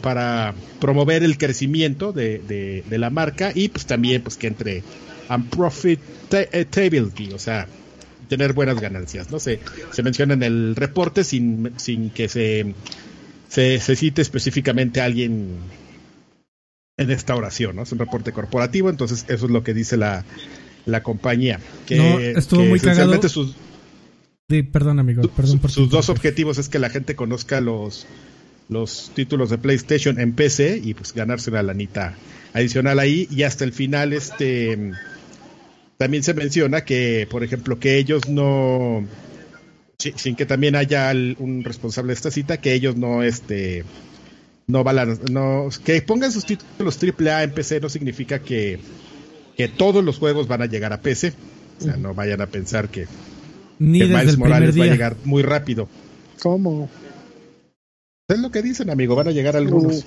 S1: para promover el crecimiento de, de, de, la marca y pues también pues que entre and profitability, o sea, tener buenas ganancias, ¿no? Se, se menciona en el reporte sin, que se, se, cite específicamente a alguien en esta oración, ¿no? Es un reporte corporativo, entonces eso es lo que dice la, la compañía. Que,
S4: no, estuvo muy cagado. Sus, perdón, amigo, perdón por
S1: Sus dos objetivos es que la gente conozca los, los títulos de PlayStation en PC y pues ganarse una lanita adicional ahí y hasta el final este también se menciona que, por ejemplo, que ellos no, sin que también haya un responsable de esta cita, que ellos no, este, no no, que pongan sus títulos AAA en PC no significa que, que todos los juegos van a llegar a PC. O sea, no vayan a pensar que,
S4: Ni que Miles Morales va a
S1: llegar muy rápido.
S3: ¿Cómo?
S1: Es lo que dicen, amigo, van a llegar algunos.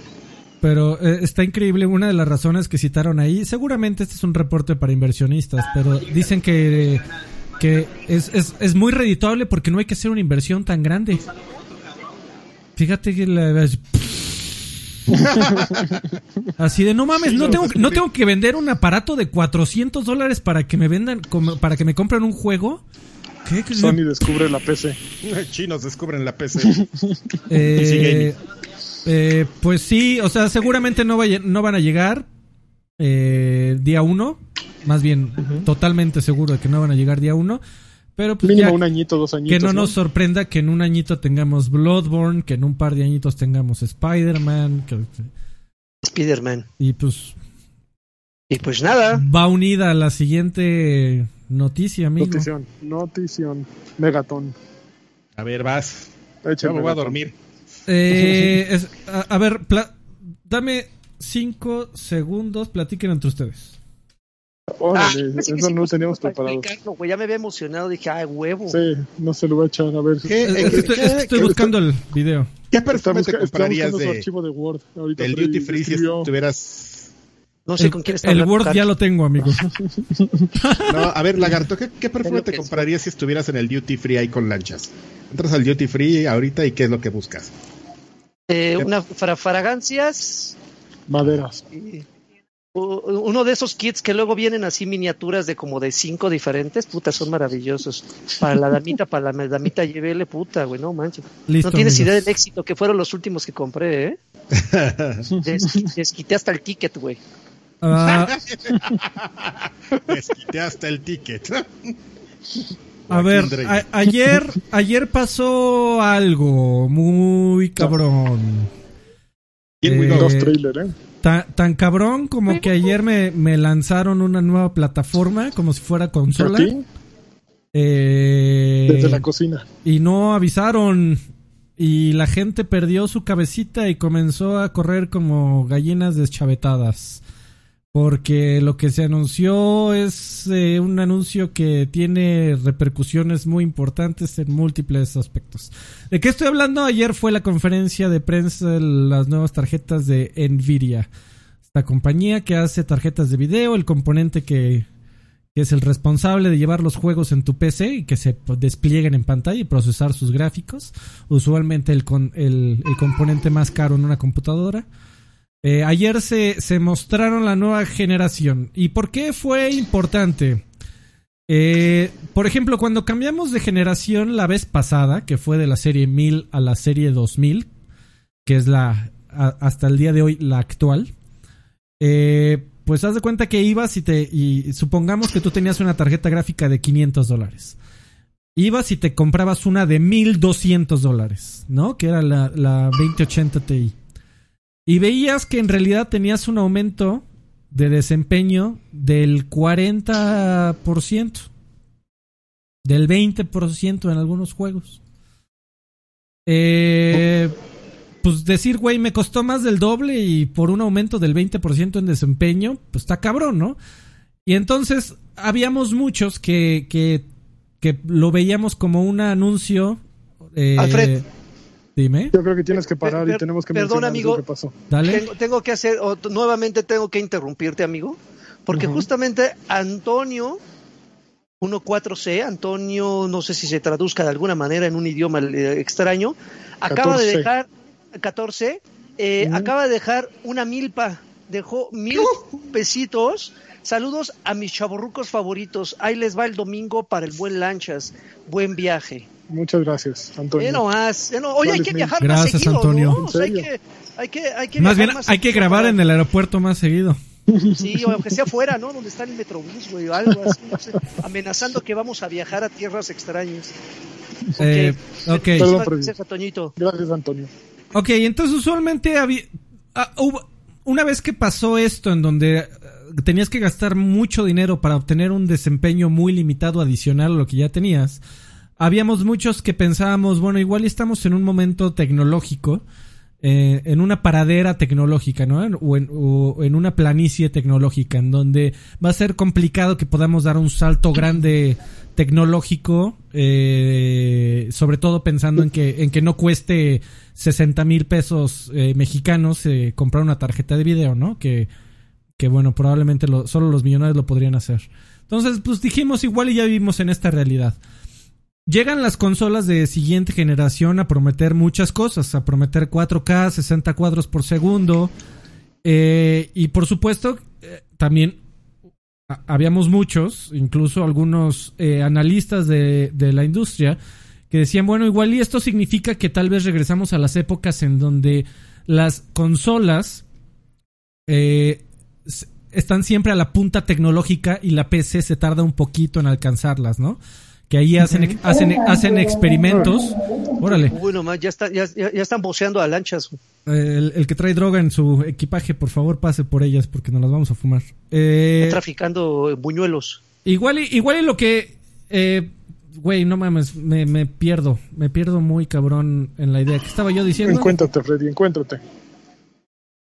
S4: Pero eh, está increíble una de las razones que citaron ahí. Seguramente este es un reporte para inversionistas, pero dicen que, que es, es, es muy redituable porque no hay que hacer una inversión tan grande. Fíjate que la... Así de no mames, no tengo, no tengo que vender un aparato de 400 dólares para que me vendan, para que me compren un juego.
S3: ¿Qué? Sony descubre la PC.
S1: Chinos descubren la PC.
S4: Eh, eh, pues sí, o sea, seguramente no, no van a llegar eh, día uno. Más bien, totalmente seguro de que no van a llegar día uno. Pero pues
S3: Mínimo un añito, dos añitos.
S4: Que no, nos sorprenda que en un añito tengamos Bloodborne, que en un par de añitos tengamos Spider-Man.
S2: Spider-Man.
S4: Y pues.
S2: Y pues nada.
S4: Va unida a la siguiente noticia, amigo.
S3: Notición, notición. Megatón.
S1: A ver, vas. me voy a dormir.
S4: Eh, a, ver, dame cinco segundos, platiquen entre ustedes.
S3: Órale, ah, eso no teníamos preparado.
S2: ya me había emocionado, dije, ay, huevo.
S3: Sí, no se lo voy a echar, a ver.
S4: estoy, buscando el video.
S1: ¿Qué perfume te comprarías de, archivo de Word? Ahorita del Duty Free si tuvieras...
S2: No sé con quién está
S4: El Word ya lo tengo, amigo.
S1: no, a ver, Lagarto, ¿qué, qué perfume te comprarías si estuvieras en el Duty Free ahí con lanchas? Entras al Duty Free ahorita y ¿qué es lo que buscas?
S2: Eh, una fragancias.
S3: Maderas.
S2: Uno de esos kits que luego vienen así miniaturas de como de cinco diferentes, puta, son maravillosos. Para la damita, para la damita llévele, puta, güey, no manches. no tienes idea del éxito que fueron los últimos que compré, ¿eh? Desquité hasta el ticket, güey.
S1: Ah. Desquité hasta el ticket.
S4: A ver, ayer, ayer pasó algo muy cabrón.
S3: Eh, ¿eh?
S4: Tan, cabrón como que ayer me, me, lanzaron una nueva plataforma como si fuera consola.
S3: Eh, Desde la cocina.
S4: Y no avisaron. Y la gente perdió su cabecita y comenzó a correr como gallinas deschavetadas porque lo que se anunció es eh, un anuncio que tiene repercusiones muy importantes en múltiples aspectos. ¿De qué estoy hablando? Ayer fue la conferencia de prensa de las nuevas tarjetas de Nvidia. Esta compañía que hace tarjetas de video, el componente que, es el responsable de llevar los juegos en tu PC y que se desplieguen en pantalla y procesar sus gráficos. Usualmente el, el componente más caro en una computadora. Eh, ayer se, se, mostraron la nueva generación. ¿Y por qué fue importante? Eh, por ejemplo, cuando cambiamos de generación la vez pasada, que fue de la serie 1000 a la serie 2000, que es la hasta el día de hoy la actual, eh, pues haz de cuenta que ibas y te. Y supongamos que tú tenías una tarjeta gráfica de 500 dólares. Ibas y te comprabas una de 1200 dólares, ¿no? Que era la, la 2080 Ti. Y veías que en realidad tenías un aumento de desempeño del 40%, del 20% en algunos juegos. Eh, pues decir, güey, me costó más del doble y por un aumento del 20% en desempeño, pues está cabrón, ¿no? Y entonces habíamos muchos que, que, que lo veíamos como un anuncio.
S2: Eh, Alfred,
S4: Dime.
S3: Yo creo que tienes que parar y tenemos que
S2: Perdón, amigo.
S3: Lo que pasó.
S4: Dale.
S2: Tengo, que hacer, nuevamente tengo que interrumpirte, amigo, porque justamente Antonio 14C, Antonio, no sé si se traduzca de alguna manera en un idioma eh, extraño, acaba de dejar 14, eh, acaba de dejar una milpa, dejó mil pesitos. Saludos a mis chaborrucos favoritos. Ahí les va el domingo para el buen lanchas. Buen viaje.
S3: Muchas gracias, Antonio.
S2: no más. Oye, hay que viajar
S4: gracias,
S2: más seguido,
S4: Antonio.
S2: ¿no? hay que, hay que, hay que
S4: más bien, hay que grabar en el aeropuerto más seguido.
S2: Sí, o aunque sea afuera, ¿no? Donde está el metrobús, güey, o algo así, no sé, amenazando que vamos a viajar a tierras extrañas.
S4: Eh, ok.
S3: Perdón, gracias, Antonio. Gracias, Antonio.
S4: Ok, entonces usualmente había, ah, una vez que pasó esto en donde eh, tenías que gastar mucho dinero para obtener un desempeño muy limitado adicional a lo que ya tenías, habíamos muchos que pensábamos, bueno, igual estamos en un momento tecnológico, eh, en una paradera tecnológica, ¿no? O en, una planicie tecnológica, en donde va a ser complicado que podamos dar un salto grande tecnológico, eh, sobre todo pensando en que, en que no cueste 60 mil pesos eh, mexicanos comprar una tarjeta de video, ¿no? Que, que bueno, probablemente solo los millonarios lo podrían hacer. Entonces, pues dijimos igual y ya vivimos en esta realidad. Llegan las consolas de siguiente generación a prometer muchas cosas, a prometer 4K, 60 cuadros por segundo. Eh, y por supuesto, eh, también habíamos muchos, incluso algunos eh, analistas de, de, la industria, que decían, bueno, igual y esto significa que tal vez regresamos a las épocas en donde las consolas están siempre a la punta tecnológica y la PC se tarda un poquito en alcanzarlas, ¿no? Que ahí hacen, hacen, hacen experimentos. Órale.
S2: Bueno, ya, ya, ya, están boceando a lanchas.
S4: El, que trae droga en su equipaje, por favor, pase por ellas porque nos las vamos a fumar. Eh,
S2: traficando buñuelos.
S4: Igual y, igual y lo que... Eh, güey, no mames, me, me, pierdo, me pierdo muy cabrón en la idea que estaba yo diciendo.
S3: Encuéntrate, Freddy, encuéntrate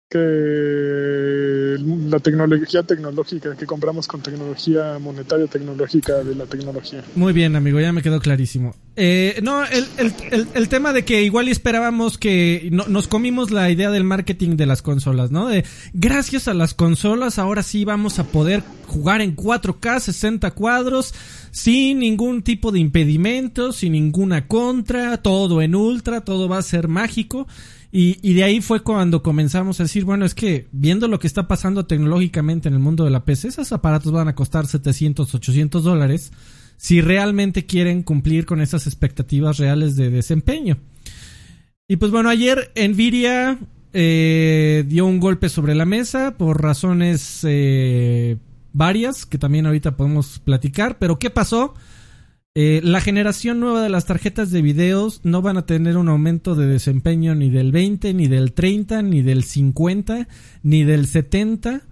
S3: que la tecnología tecnológica que compramos con tecnología monetaria tecnológica de la tecnología.
S4: Muy bien, amigo, ya me quedó clarísimo. Eh, no, el, el, el, tema de que igual esperábamos que nos comimos la idea del marketing de las consolas, ¿no? De gracias a las consolas ahora sí vamos a poder jugar en 4K 60 cuadros sin ningún tipo de impedimento, sin ninguna contra, todo en ultra, todo va a ser mágico. Y, y, de ahí fue cuando comenzamos a decir, bueno, es que viendo lo que está pasando tecnológicamente en el mundo de la PC, esos aparatos van a costar 700, 800 dólares si realmente quieren cumplir con esas expectativas reales de desempeño. Y pues bueno, ayer Nvidia eh, dio un golpe sobre la mesa por razones eh, varias que también ahorita podemos platicar, pero ¿qué pasó? Eh, la generación nueva de las tarjetas de videos no van a tener un aumento de desempeño ni del 20, ni del 30, ni del 50, ni del 70.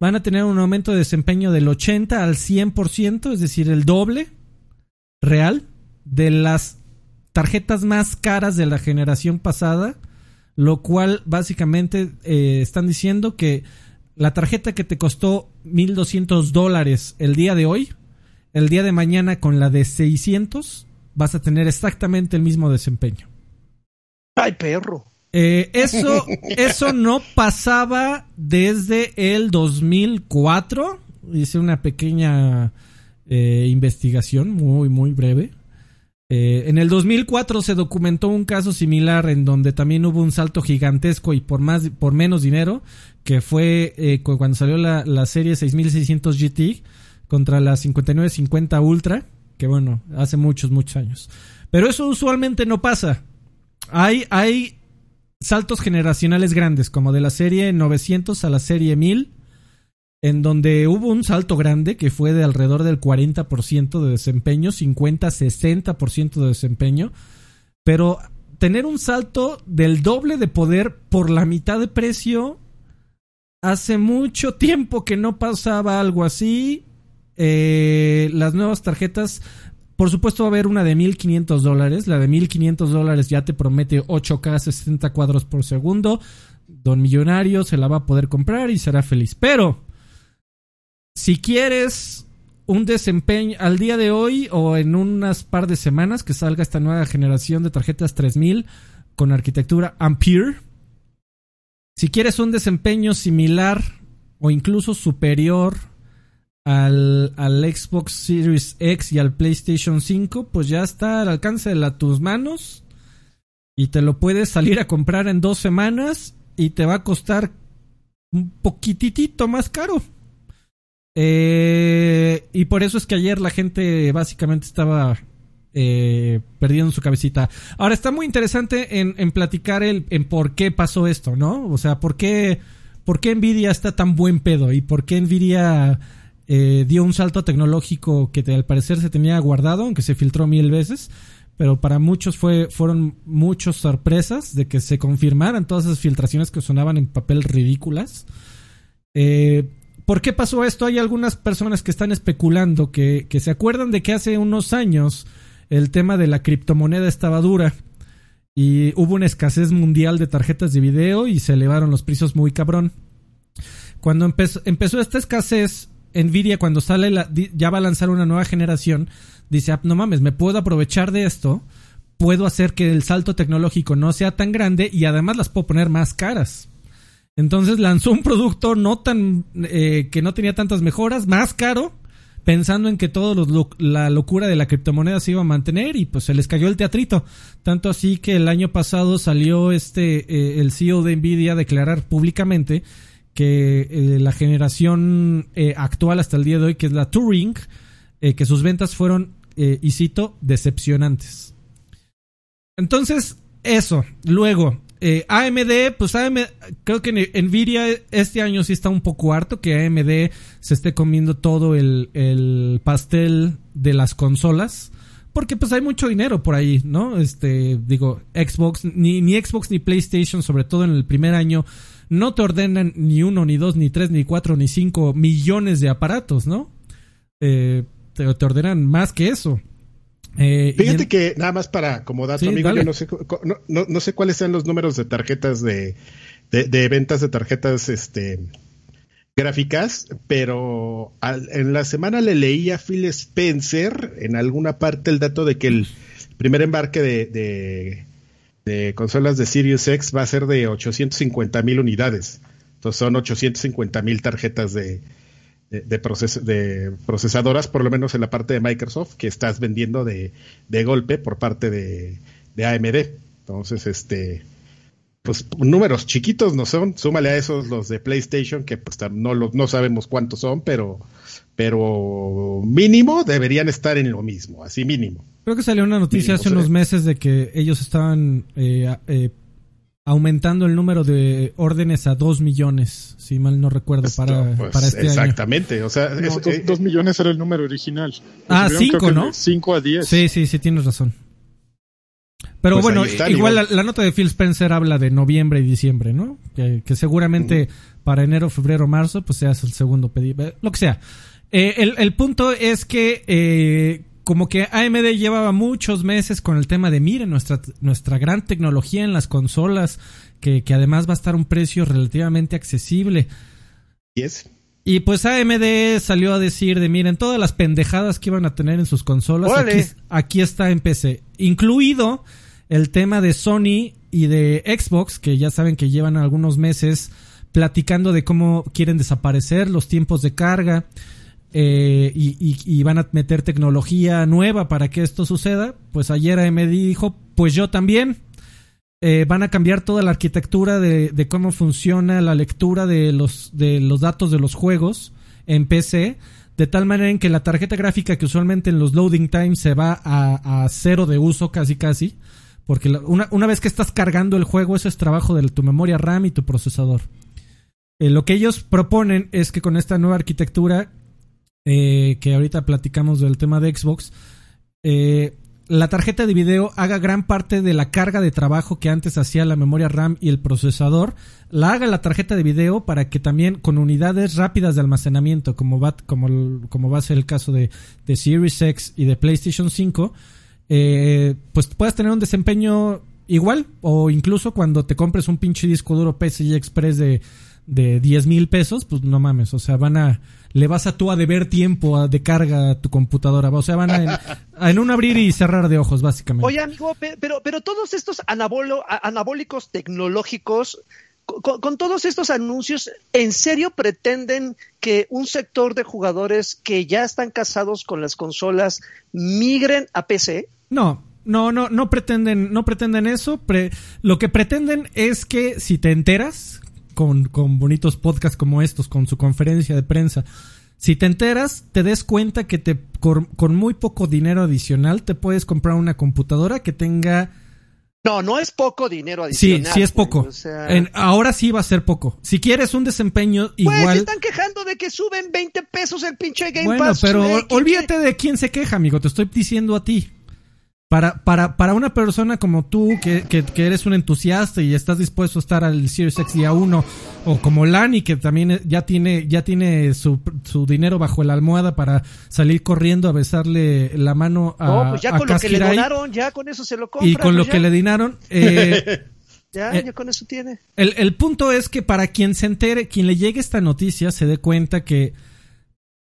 S4: Van a tener un aumento de desempeño del 80 al 100%, es decir, el doble real de las tarjetas más caras de la generación pasada, lo cual básicamente eh, están diciendo que la tarjeta que te costó 1.200 dólares el día de hoy, el día de mañana con la de 600 vas a tener exactamente el mismo desempeño.
S2: Ay, perro.
S4: Eh, eso, eso no pasaba desde el 2004. Hice una pequeña eh, investigación muy, muy breve. Eh, en el 2004 se documentó un caso similar en donde también hubo un salto gigantesco y por más, por menos dinero, que fue cuando salió la, la serie 6600 GT contra la 5950 Ultra, que bueno, hace muchos, muchos años. Pero eso usualmente no pasa. Hay, hay saltos generacionales grandes, como de la serie 900 a la serie 1000, en donde hubo un salto grande que fue de alrededor del 40% de desempeño, 50-60% de desempeño, pero tener un salto del doble de poder por la mitad de precio, hace mucho tiempo que no pasaba algo así eh, las nuevas tarjetas, por supuesto va a haber una de 1500 dólares. La de 1500 dólares ya te promete 8K 60 cuadros por segundo. Don Millonario se la va a poder comprar y será feliz. Pero, si quieres un desempeño al día de hoy o en unas par de semanas que salga esta nueva generación de tarjetas 3000 con arquitectura Ampere. Si quieres un desempeño similar o incluso superior al, al, Xbox Series X y al PlayStation 5, pues ya está al alcance de tus manos y te lo puedes salir a comprar en dos semanas y te va a costar un poquitito más caro. Eh, y por eso es que ayer la gente básicamente estaba eh, perdiendo su cabecita. Ahora está muy interesante en, en platicar el, en por qué pasó esto, ¿no? O sea, por qué, por qué Nvidia está tan buen pedo y por qué Nvidia eh, dio un salto tecnológico que al parecer se tenía guardado, aunque se filtró mil veces. Pero para muchos fue, fueron muchas sorpresas de que se confirmaran todas esas filtraciones que sonaban en papel ridículas. Eh, ¿Por qué pasó esto? Hay algunas personas que están especulando que, que se acuerdan de que hace unos años el tema de la criptomoneda estaba dura y hubo una escasez mundial de tarjetas de video y se elevaron los precios muy cabrón. Cuando empezó, empezó esta escasez, Nvidia cuando sale la, ya va a lanzar una nueva generación, dice, ah, no mames, me puedo aprovechar de esto, puedo hacer que el salto tecnológico no sea tan grande y además las puedo poner más caras. Entonces lanzó un producto no tan eh, que no tenía tantas mejoras, más caro, pensando en que todo la locura de la criptomoneda se iba a mantener y pues se les cayó el teatrito. Tanto así que el año pasado salió este eh, el CEO de Nvidia a declarar públicamente que eh, la generación eh, actual hasta el día de hoy, que es la Turing, eh, que sus ventas fueron, y cito, decepcionantes. Entonces, eso. Luego, AMD, pues AMD, creo que Nvidia este año sí está un poco harto que AMD se esté comiendo todo el, el pastel de las consolas. Porque pues hay mucho dinero por ahí, ¿no? Este, digo, Xbox, ni, ni Xbox ni PlayStation, sobre todo en el primer año, no te ordenan ni uno, ni dos, ni tres, ni cuatro, ni cinco millones de aparatos, ¿no? Eh, te, ordenan más que eso.
S1: Eh, Fíjate que nada más para como dato, amigo, yo no sé, no, sé cuáles sean los números de tarjetas de, de, ventas de tarjetas este, gráficas, pero en la semana le leí a Phil Spencer en alguna parte el dato de que el primer embarque de, de, consolas de Sirius X va a ser de 850 mil unidades. Entonces son 850 mil tarjetas de, de, de, procesadoras, por lo menos en la parte de Microsoft, que estás vendiendo de, de golpe por parte de, de AMD. Entonces, este, pues números chiquitos no son, súmale a esos los de PlayStation, que pues no, no sabemos cuántos son, pero, pero mínimo deberían estar en lo mismo, así mínimo.
S4: Creo que salió una noticia hace unos meses de que ellos estaban eh, eh, aumentando el número de órdenes a 2 millones, si mal no recuerdo, para, pues, para este
S1: exactamente, o sea...
S3: 2 eh, millones era el número original.
S4: ah, 5, ¿no?
S3: 5 a 10.
S4: Sí, sí, sí, tienes razón. Pero pues bueno, igual la, nota de Phil Spencer habla de noviembre y diciembre, ¿no? Que, seguramente para enero, febrero, marzo, pues seas el segundo pedido, eh, lo que sea. Eh, el, el, punto es que eh, como que AMD llevaba muchos meses con el tema de, miren, nuestra, nuestra gran tecnología en las consolas, que, que además va a estar a un precio relativamente accesible.
S1: Yes.
S4: Y pues AMD salió a decir de, miren, todas las pendejadas que iban a tener en sus consolas, aquí, aquí, está en PC, incluido el tema de Sony y de Xbox, que ya saben que llevan algunos meses platicando de cómo quieren desaparecer los tiempos de carga eh, y, van a meter tecnología nueva para que esto suceda. Pues ayer AMD dijo, pues yo también. Eh, van a cambiar toda la arquitectura de, cómo funciona la lectura de los, datos de los juegos en PC, de tal manera en que la tarjeta gráfica que usualmente en los loading times se va a, cero de uso casi casi, porque una, una, vez que estás cargando el juego, eso es trabajo de tu memoria RAM y tu procesador. Eh, lo que ellos proponen es que con esta nueva arquitectura, eh, que ahorita platicamos del tema de Xbox, eh, la tarjeta de video haga gran parte de la carga de trabajo que antes hacía la memoria RAM y el procesador, la haga la tarjeta de video para que también con unidades rápidas de almacenamiento, como va, como, como va a ser el caso de, de Series X y de PlayStation 5, eh, pues puedas tener un desempeño igual o incluso cuando te compres un pinche disco duro PCI Express de, de 10 mil pesos, pues no mames, o sea, van a, le vas a tú a deber tiempo de carga a tu computadora, o sea, van a en, un abrir y cerrar de ojos, básicamente.
S2: Oye, amigo, pero, pero todos estos anabólicos tecnológicos con, todos estos anuncios, ¿en serio pretenden que un sector de jugadores que ya están casados con las consolas migren a PC?
S4: No, no, no, no pretenden, no pretenden eso. lo que pretenden es que si te enteras con, con bonitos podcasts como estos, con su conferencia de prensa, si te enteras, te des cuenta que te, con muy poco dinero adicional te puedes comprar una computadora que tenga
S2: no, no es poco dinero adicional.
S4: Sí, sí es poco. ahora sí va a ser poco. Si quieres un desempeño igual. Pues
S2: están quejando de que suben 20 pesos el pinche Game
S4: bueno,
S2: Pass.
S4: Bueno, pero olvídate de quién se queja, amigo. Te estoy diciendo a ti. Para, para, para una persona como tú, que, que, eres un entusiasta y estás dispuesto a estar al Series X día 1, o como Lani, que también ya tiene, ya tiene su, su dinero bajo la almohada para salir corriendo a besarle la mano a. No, pues
S2: ya con lo que le donaron, ya con eso se lo compra.
S4: Y con lo pues que le dinaron, eh,
S2: ya, eh, ya con eso tiene.
S4: El, el punto es que para quien se entere, quien le llegue esta noticia, se dé cuenta que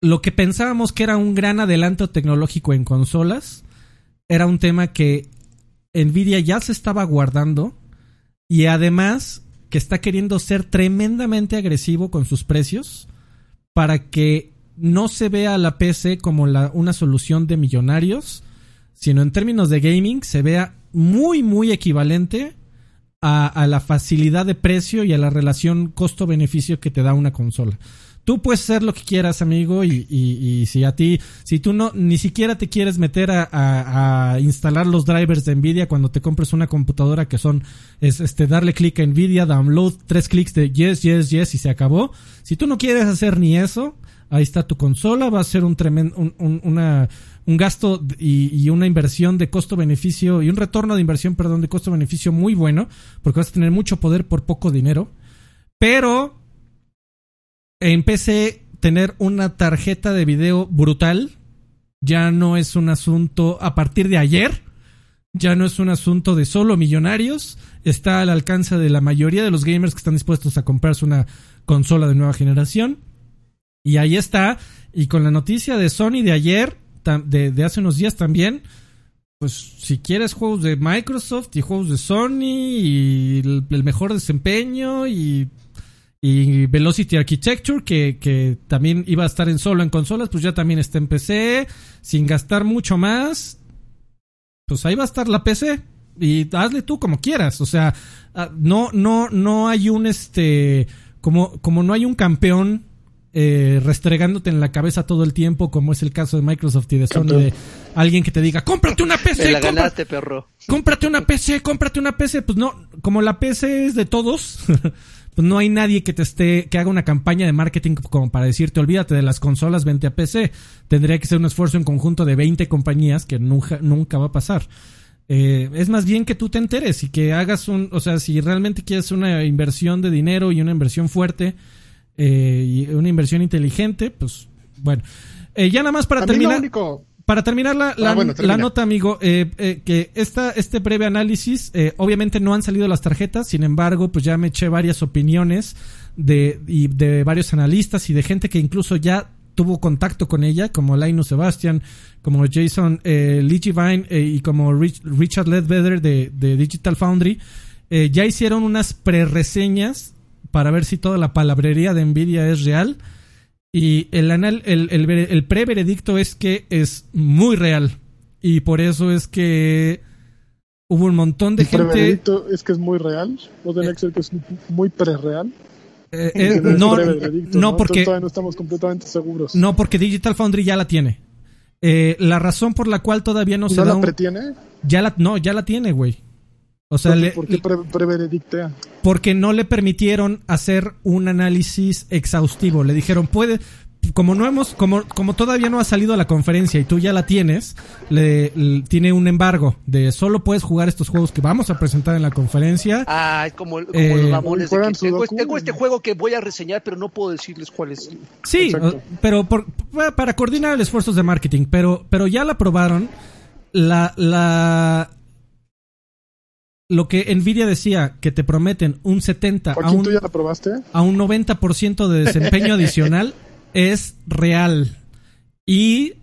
S4: lo que pensábamos que era un gran adelanto tecnológico en consolas, era un tema que Nvidia ya se estaba guardando y además que está queriendo ser tremendamente agresivo con sus precios para que no se vea la PC como la, una solución de millonarios, sino en términos de gaming se vea muy, muy equivalente a, a la facilidad de precio y a la relación costo-beneficio que te da una consola tú puedes hacer lo que quieras, amigo, y, si a ti, si tú no, ni siquiera te quieres meter a, instalar los drivers de Nvidia cuando te compres una computadora que son, es este, darle clic a Nvidia, download, tres clics de yes, yes, yes y se acabó. Si tú no quieres hacer ni eso, ahí está tu consola, va a ser un tremendo, un gasto y, y, una inversión de costo-beneficio y un retorno de inversión, perdón, de costo-beneficio muy bueno, porque vas a tener mucho poder por poco dinero. Pero empecé a tener una tarjeta de video brutal. Ya no es un asunto a partir de ayer, ya no es un asunto de solo millonarios, está al alcance de la mayoría de los gamers que están dispuestos a comprarse una consola de nueva generación. Y ahí está, y con la noticia de Sony de ayer, de, hace unos días también, pues si quieres juegos de Microsoft y juegos de Sony y el, mejor desempeño y, y Velocity Architecture que, que, también iba a estar en solo en consolas, pues ya también está en PC, sin gastar mucho más, pues ahí va a estar la PC y hazle tú como quieras, o sea, ah, no no no hay un este como como no hay un campeón eh, restregándote en la cabeza todo el tiempo, como es el caso de Microsoft y de Sony, de alguien que te diga, cómprate una PC,
S2: la ganaste, perro.
S4: cómprate una PC, cómprate una PC, pues no, como la PC es de todos, pues no hay nadie que te esté, que haga una campaña de marketing como para decirte, olvídate de las consolas, vente a PC. Tendría que ser un esfuerzo en conjunto de 20 compañías que nunca, nunca va a pasar. Eh, es más bien que tú te enteres y que hagas un, o sea, si realmente quieres una inversión de dinero y una inversión fuerte eh, y una inversión inteligente, pues bueno. Eh, ya nada más para terminar. Para terminar la, la, ah, nota, amigo, eh, eh, que esta, este breve análisis, eh, obviamente no han salido las tarjetas, sin embargo, pues ya me eché varias opiniones de, y de varios analistas y de gente que incluso ya tuvo contacto con ella, como Linus Sebastian, como Jason eh, Vine y como Richard Ledbetter de, de Digital Foundry, ya hicieron unas pre-reseñas para ver si toda la palabrería de Nvidia es real y el, anal, el, el, el pre-veredicto es que es muy real. Y por eso es que hubo un montón de
S3: ¿El
S4: gente.
S3: veredicto es que es muy real? ¿O de Excel que es muy pre-real?
S4: Eh, eh, no, no, porque.
S3: todavía no estamos completamente seguros.
S4: No, porque Digital Foundry ya la tiene. Eh, la razón por la cual todavía no, se
S3: da.
S4: ¿No
S3: la pretiene?
S4: Ya la, no, ya la tiene, güey. O sea,
S3: ¿Por qué preveredictea?
S4: Porque no le permitieron hacer un análisis exhaustivo. Le dijeron, puede, como no hemos, como, como todavía no ha salido a la conferencia y tú ya la tienes, le, tiene un embargo de solo puedes jugar estos juegos que vamos a presentar en la conferencia.
S2: Ah, como, como los eh, mamones de que tengo, tengo, este juego que voy a reseñar, pero no puedo decirles cuál es.
S4: Sí, pero por, para coordinar el esfuerzo de marketing, pero, pero ya la probaron. La, la, lo que Nvidia decía, que te prometen un 70 a un,
S3: ya probaste?
S4: a un 90% de desempeño adicional, es real. Y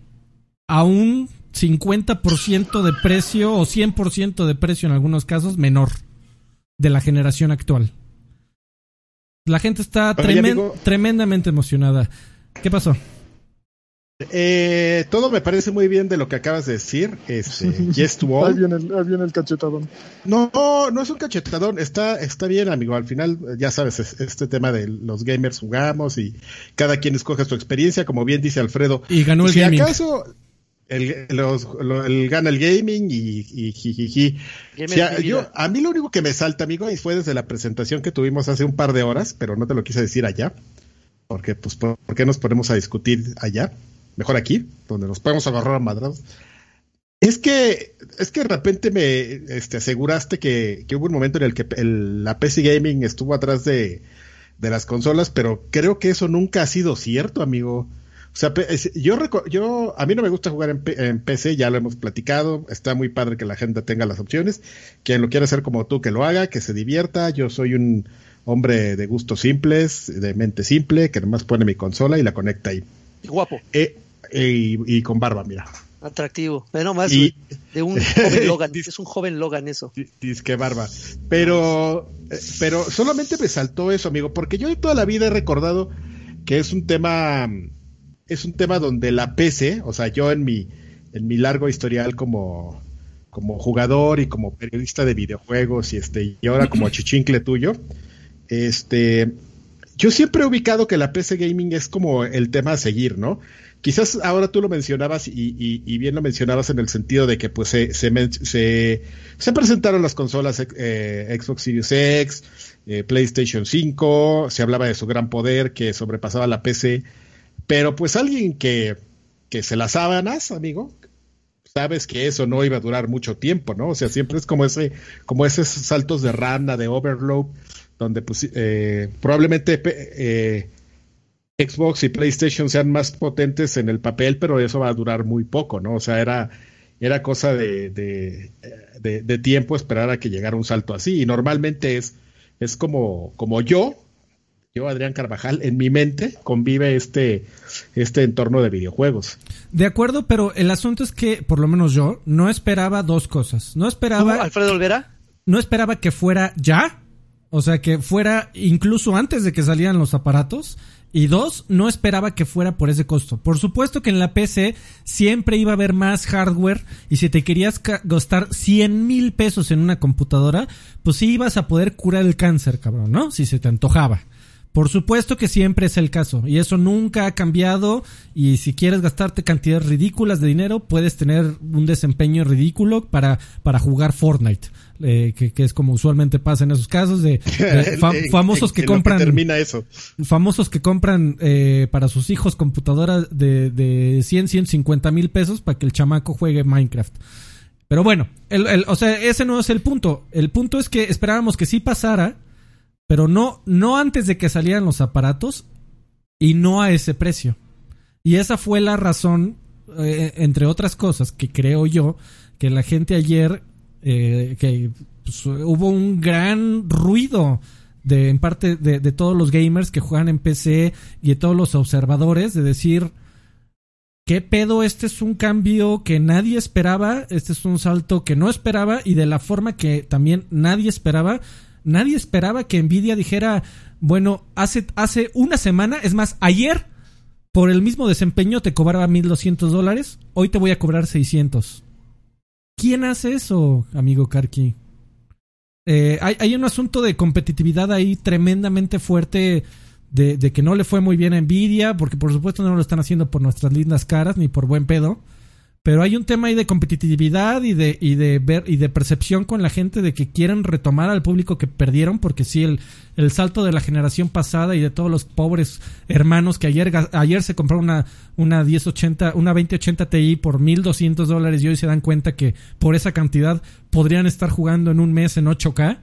S4: a un 50% de precio o 100% de precio en algunos casos menor de la generación actual. La gente está tremendamente emocionada. ¿Qué pasó?
S1: Eh, todo me parece muy bien de lo que acabas de decir. Este, yes to all.
S3: Ahí viene, el, cachetadón.
S1: No, no es un cachetadón. Está, está bien, amigo. Al final, ya sabes, este tema de los gamers jugamos y cada quien escoge su experiencia, como bien dice Alfredo.
S4: Y ganó el
S1: si
S4: gaming.
S1: acaso el, los, el gana el gaming y, y jijiji. yo, a mí lo único que me salta, amigo, y fue desde la presentación que tuvimos hace un par de horas, pero no te lo quise decir allá. Porque, pues, ¿por qué nos ponemos a discutir allá? Mejor aquí, donde nos podemos agarrar a madrados. Es que, es que de repente me este, aseguraste que, hubo un momento en el que la PC Gaming estuvo atrás de, las consolas, pero creo que eso nunca ha sido cierto, amigo. O sea, yo, yo a mí no me gusta jugar en, en, PC, ya lo hemos platicado, está muy padre que la gente tenga las opciones, quien lo quiera hacer como tú, que lo haga, que se divierta, yo soy un hombre de gustos simples, de mente simple, que nomás pone mi consola y la conecta ahí.
S2: Y guapo.
S1: Eh, y, con barba, mira.
S2: Atractivo. Pero más de un joven Logan. es un joven Logan eso.
S1: Dice que barba. Pero, eh, pero solamente me saltó eso, amigo, porque yo toda la vida he recordado que es un tema, es un tema donde la PC, o sea, yo en mi, en mi largo historial como, como jugador y como periodista de videojuegos y este, y ahora como chichincle tuyo, este, yo siempre he ubicado que la PC gaming es como el tema a seguir, ¿no? Quizás ahora tú lo mencionabas y, bien lo mencionabas en el sentido de que pues se, se, presentaron las consolas eh, Xbox Series X, eh, PlayStation 5, se hablaba de su gran poder que sobrepasaba la PC, pero pues alguien que, que se las sábanas, amigo, sabes que eso no iba a durar mucho tiempo, ¿no? O sea, siempre es como ese, como esos saltos de rana, de overload, donde pues eh, probablemente Xbox y PlayStation sean más potentes en el papel, pero eso va a durar muy poco, ¿no? O sea, era, era cosa de, de, tiempo esperar a que llegara un salto así. Y normalmente es, es como, como yo, yo, Adrián Carvajal, en mi mente convive este, este entorno de videojuegos.
S4: De acuerdo, pero el asunto es que, por lo menos yo, no esperaba dos cosas. No esperaba.
S2: ¿Alfredo Olvera?
S4: No esperaba que fuera ya. O sea, que fuera incluso antes de que salieran los aparatos. Y dos, no esperaba que fuera por ese costo. Por supuesto que en la PC siempre iba a haber más hardware y si te querías gastar 100 mil pesos en una computadora, pues sí ibas a poder curar el cáncer, cabrón, ¿no? Si se te antojaba. Por supuesto que siempre es el caso y eso nunca ha cambiado y si quieres gastarte cantidades ridículas de dinero puedes tener un desempeño ridículo para, para jugar Fortnite. Eh, que, es como usualmente pasa en esos casos de, famosos que compran
S1: termina eso.
S4: famosos que compran eh, para sus hijos computadoras de, de 100 150 mil pesos para que el chamaco juegue Minecraft. Pero bueno el, o sea ese no es el punto. El punto es que esperábamos que sí pasara pero no, no antes de que salieran los aparatos y no a ese precio. Y esa fue la razón, eh, entre otras cosas, que creo yo, que la gente ayer, eh, que pues, hubo un gran ruido de, en parte de, de, todos los gamers que juegan en PC y de todos los observadores, de decir, ¿qué pedo? Este es un cambio que nadie esperaba, este es un salto que no esperaba y de la forma que también nadie esperaba Nadie esperaba que Nvidia dijera, bueno, hace, hace una semana, es más, ayer, por el mismo desempeño te cobraba 1.200 dólares, hoy te voy a cobrar 600. ¿Quién hace eso, amigo Karki? Eh, hay, un asunto de competitividad ahí tremendamente fuerte de, de, que no le fue muy bien a Nvidia, porque por supuesto no lo están haciendo por nuestras lindas caras ni por buen pedo. Pero hay un tema ahí de competitividad y de, y de ver y de percepción con la gente de que quieren retomar al público que perdieron, porque sí, el, el salto de la generación pasada y de todos los pobres hermanos que ayer, ayer se compró una, una 1080, una 2080 Ti por 1200 dólares y hoy se dan cuenta que por esa cantidad podrían estar jugando en un mes en 8K.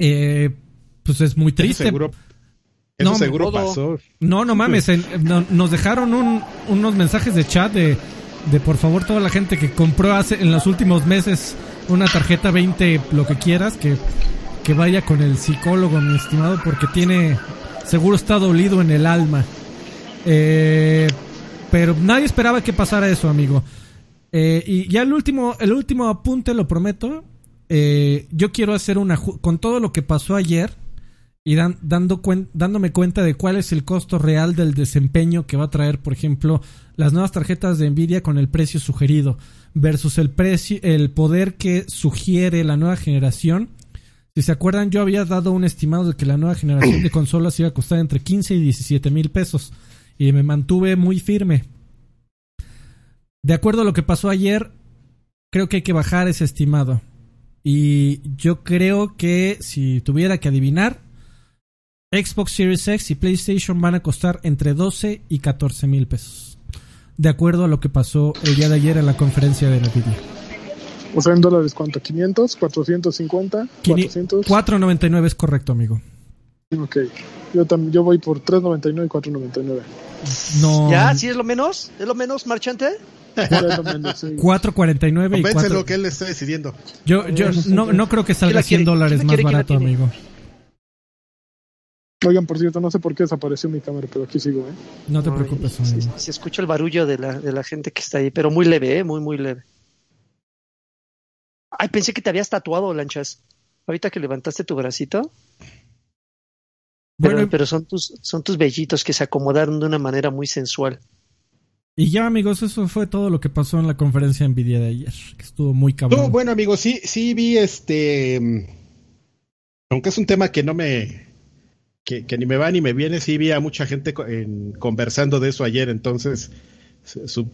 S4: Eh, pues es muy triste.
S1: Eso seguro, pasó.
S4: No, no mames. nos dejaron un, unos mensajes de chat de de por favor toda la gente que compró hace en los últimos meses una tarjeta 20 lo que quieras que, que vaya con el psicólogo mi estimado porque tiene seguro está dolido en el alma. Eh, pero nadie esperaba que pasara eso amigo. Eh, y ya el último el último apunte lo prometo. Eh, yo quiero hacer una con todo lo que pasó ayer y dando dándome cuenta de cuál es el costo real del desempeño que va a traer, por ejemplo, las nuevas tarjetas de Nvidia con el precio sugerido versus el precio, el poder que sugiere la nueva generación. Si se acuerdan, yo había dado un estimado de que la nueva generación de consolas iba a costar entre 15 y 17 mil pesos y me mantuve muy firme. De acuerdo a lo que pasó ayer, creo que hay que bajar ese estimado. Y yo creo que si tuviera que adivinar, Xbox Series X y PlayStation van a costar entre 12 y 14 mil pesos. De acuerdo a lo que pasó el día de ayer en la conferencia de Nvidia.
S3: O sea, en dólares, ¿cuánto? ¿500? ¿450? ¿400?
S4: 4.99 es correcto, amigo.
S3: Ok. Yo, también, yo voy por 3.99 y 4.99.
S4: No.
S2: ¿Ya? ¿Sí es lo menos? ¿Es lo menos, marchante?
S4: 4.49 y 4...
S1: lo que él está decidiendo.
S4: Yo, yo no, no creo que salga 100 dólares más barato, amigo.
S3: Oigan, por cierto, no sé por qué desapareció mi cámara, pero aquí sigo, ¿eh?
S4: No te preocupes,
S2: Se escucha el barullo de la, de la gente que está ahí, pero muy leve, ¿eh? Muy, muy leve. Ay, pensé que te habías tatuado, Lanchas. Ahorita que levantaste tu bracito. Pero, pero son tus, son tus vellitos que se acomodaron de una manera muy sensual.
S4: Y ya, amigos, eso fue todo lo que pasó en la conferencia Nvidia de ayer, que estuvo muy cabrón.
S1: bueno, amigos, sí, sí vi este. Mm, aunque es un tema que no me, que, ni me va ni me viene, sí vi a mucha gente conversando de eso ayer, entonces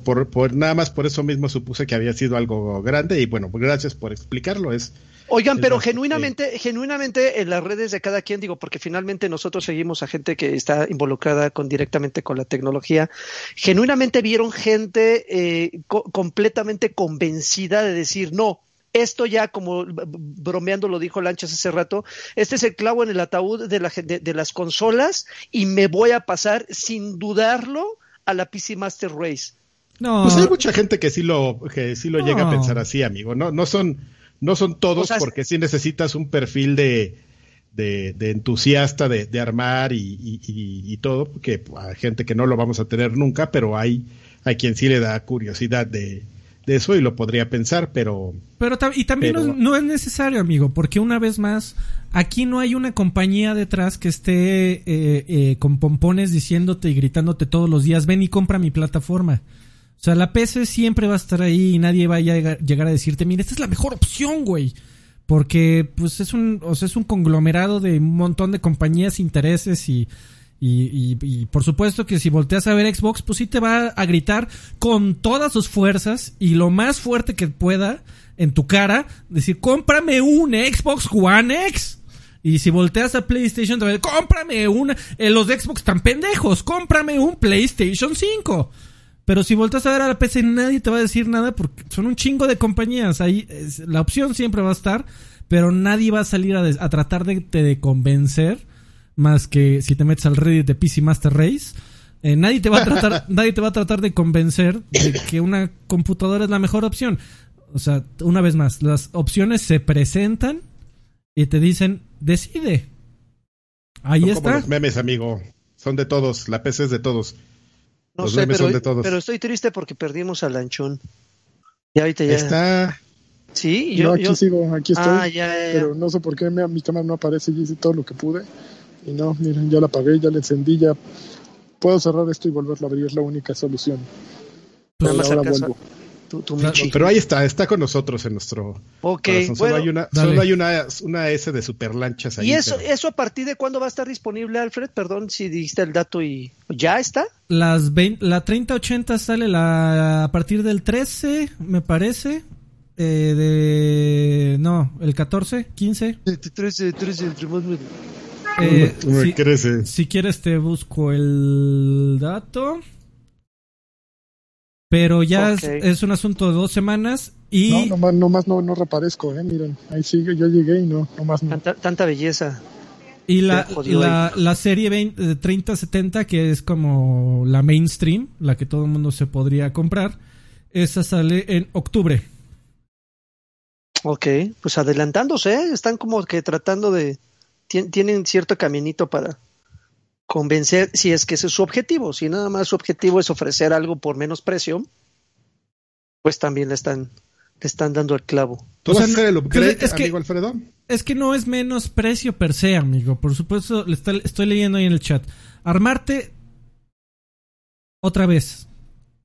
S1: por, nada más por eso mismo supuse que había sido algo grande y bueno, pues gracias por explicarlo. Es,
S2: Oigan, pero genuinamente, genuinamente en las redes de cada quien, digo, porque finalmente nosotros seguimos a gente que está involucrada con directamente con la tecnología, genuinamente vieron gente eh, completamente convencida de decir, no, Esto ya, como bromeando lo dijo Lanchas hace rato, este es el clavo en el ataúd de, la, de, las consolas y me voy a pasar sin dudarlo a la PC Master Race.
S1: No. Pues hay mucha gente que sí lo, que sí lo llega a pensar así, amigo. No, no son, no son todos porque sí necesitas un perfil de, de, entusiasta de, armar y, todo, porque hay gente que no lo vamos a tener nunca, pero hay, hay quien sí le da curiosidad de, eso y lo podría pensar, pero...
S4: Pero y también No, es necesario, amigo, porque una vez más, aquí no hay una compañía detrás que esté eh, eh, con pompones diciéndote y gritándote todos los días, ven y compra mi plataforma. O sea, la PC siempre va a estar ahí y nadie va a llegar a decirte, mira, esta es la mejor opción, güey porque pues es un, o sea, es un conglomerado de un montón de compañías, intereses y, y, y, por supuesto que si volteas a ver Xbox, pues sí te va a gritar con todas sus fuerzas y lo más fuerte que pueda en tu cara, decir, cómprame un Xbox One X. Y si volteas a PlayStation, te va a decir, cómprame una, eh, los Xbox tan pendejos, cómprame un PlayStation 5. Pero si volteas a ver a la PC, nadie te va a decir nada porque son un chingo de compañías. Ahí la opción siempre va a estar, pero nadie va a salir a, tratar de, convencer más que si te metes al Reddit de PC Master Race. Eh, nadie te va a tratar, nadie te va a tratar de convencer de que una computadora es la mejor opción. O sea, una vez más, las opciones se presentan y te dicen, decide. Ahí está.
S1: los memes, amigo. Son de todos. La PC es de todos.
S2: No sé, pero, estoy triste porque perdimos al lanchón. Y ahorita ya.
S1: Está.
S2: Sí,
S3: yo. aquí sigo, aquí estoy. Ah, pero no sé por qué mi cámara no aparece y hice todo lo que pude. Y no, miren, ya la apagué, ya la encendí, ya. Puedo cerrar esto y volverlo a abrir, es la única solución.
S1: Nada más ahora vuelvo. Pero ahí está, está con nosotros en nuestro.
S2: Ok,
S1: Solo hay, una, solo hay una, una, S de superlanchas ahí.
S2: ¿Y eso, eso a partir de cuándo va a estar disponible, Alfred? Perdón si dijiste el dato y. ¿Ya está?
S4: Las 20, la 3080 sale la, a partir del 13, me parece. Eh, de. No, el 14, 15.
S2: 13, 13, entre más
S4: eh, si, crece. si quieres te busco el dato. Pero ya es, un asunto de dos semanas y...
S3: No, nomás, nomás no, no reaparezco, eh, miren, ahí sigue, yo llegué y no, nomás no.
S2: Tanta, belleza.
S4: Y la, la, la, serie 20, 3070, que es como la mainstream, la que todo el mundo se podría comprar, esa sale en octubre.
S2: Ok, pues adelantándose, ¿eh? están como que tratando de... Tienen cierto caminito para, convencer si es que ese es su objetivo. Si nada más su objetivo es ofrecer algo por menos precio, pues también le están, le están dando el clavo.
S1: ¿Tú vas a el upgrade, es que, amigo Alfredo?
S4: Es que no es menos precio per se, amigo. Por supuesto, le estoy leyendo ahí en el chat. Armarte otra vez.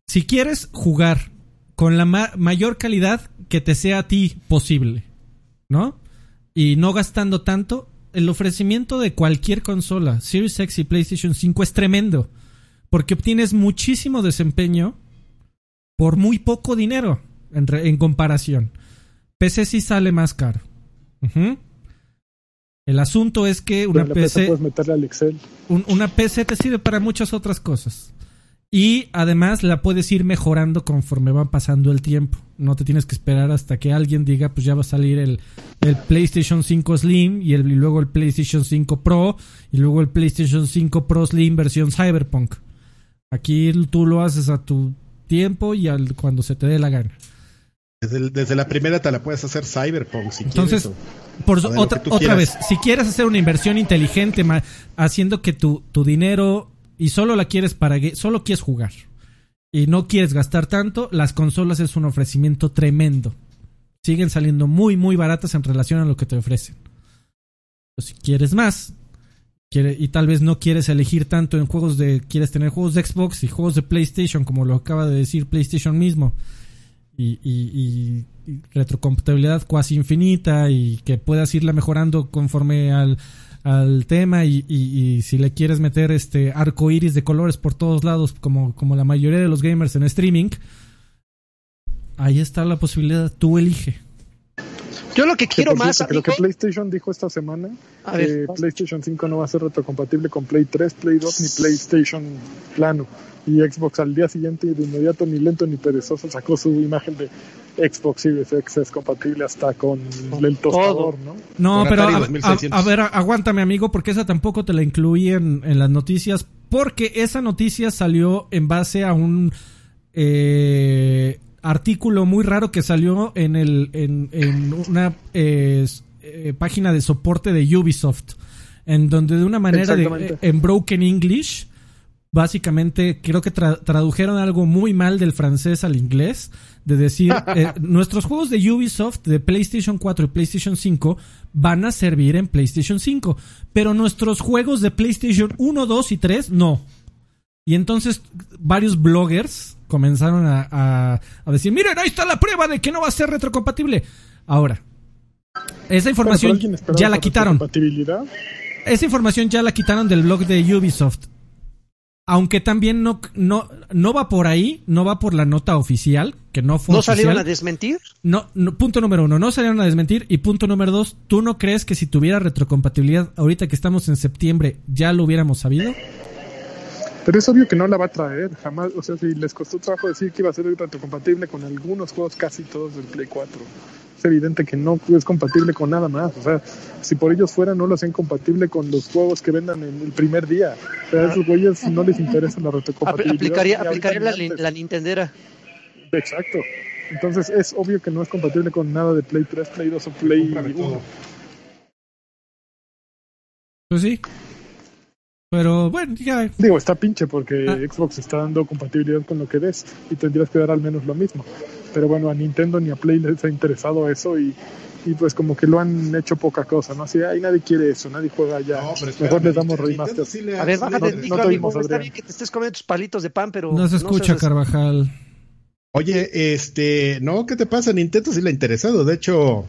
S4: Si quieres jugar con la mayor calidad que te sea a ti posible, ¿no? Y no gastando tanto, el ofrecimiento de cualquier consola, Series X y PlayStation 5, es tremendo. Porque obtienes muchísimo desempeño por muy poco dinero en, comparación. PC sí sale más caro. El asunto es que una PC. una PC te sirve para muchas otras cosas. Y además la puedes ir mejorando conforme va pasando el tiempo. No te tienes que esperar hasta que alguien diga, pues ya va a salir el, el PlayStation 5 Slim y, el, luego el PlayStation 5 Pro y luego el PlayStation 5 Pro Slim versión Cyberpunk. Aquí tú lo haces a tu tiempo y al, cuando se te dé la gana.
S1: Desde, la primera te la puedes hacer Cyberpunk si
S4: Entonces, por otra, otra vez, si quieres hacer una inversión inteligente, haciendo que tu, tu dinero y solo la quieres para solo quieres jugar y no quieres gastar tanto, las consolas es un ofrecimiento tremendo. Siguen saliendo muy muy baratas en relación a lo que te ofrecen. si quieres más y tal vez no quieres elegir tanto en juegos de quieres tener juegos de Xbox y juegos de PlayStation como lo acaba de decir PlayStation mismo y, retrocompatibilidad cuasi infinita y que puedas irla mejorando conforme al tema y, si le quieres meter este arco iris de colores por todos lados, como la mayoría de los gamers en streaming, ahí está la posibilidad, tú elige.
S2: Yo lo que quiero más.
S3: Lo que PlayStation dijo esta semana, que PlayStation 5 no va a ser retrocompatible con Play 3, Play 2 ni PlayStation plano. Y Xbox al día siguiente, de inmediato, ni lento ni perezoso, sacó su imagen de Xbox Series X es compatible hasta con el tostador, ¿no?
S4: No, pero a, ver, aguántame amigo, porque esa tampoco te la incluí en, en las noticias, porque esa noticia salió en base a un eh, artículo muy raro que salió en, el, en, una eh, eh, página de soporte de Ubisoft, en donde de una manera de, en broken English, básicamente creo que tradujeron algo muy mal del francés al inglés, de decir, eh, nuestros juegos de Ubisoft de PlayStation 4 y PlayStation 5 van a servir en PlayStation 5, pero nuestros juegos de PlayStation 1, 2 y 3 no. Y entonces varios bloggers comenzaron a, decir, miren, ahí está la prueba de que no va a ser retrocompatible. Ahora, esa información ya la quitaron. Esa información ya la quitaron del blog de Ubisoft. Aunque también no, no, no va por ahí, no va por la nota oficial, que no fue
S2: ¿No salieron a desmentir?
S4: No, no, punto número uno, no salieron a desmentir. Y punto número dos, ¿tú no crees que si tuviera retrocompatibilidad ahorita que estamos en septiembre ya lo hubiéramos sabido?
S3: Pero es obvio que no la va a traer, jamás. O sea, si les costó trabajo decir que iba a ser retrocompatible con algunos juegos, casi todos del Play 4. Es evidente que no es compatible con nada más. O sea, si por ellos fuera, no lo hacen compatible con los juegos que vendan en el primer día. O sea, a esos güeyes no les interesa la retrocompatibilidad.
S2: Aplicaría, la, la Nintendera.
S3: Exacto. Entonces es obvio que no es compatible con nada de Play 3, Play 2 o Play 1.
S4: Pues sí, pero bueno, ya.
S3: Digo, está pinche porque ah. Xbox está dando compatibilidad con lo que des y tendrías que dar al menos lo mismo. Pero bueno, a Nintendo ni a Play les ha interesado eso y, y pues como que lo han hecho poca cosa, ¿no? Así, ay, nadie quiere eso, nadie juega ya. Mejor les damos remaster.
S2: a ver, bájate no, no, está bien que te estés comiendo tus palitos de pan, pero...
S4: No se escucha, Carvajal.
S1: Oye, este, no, ¿qué te pasa? Nintendo sí le ha interesado. De hecho,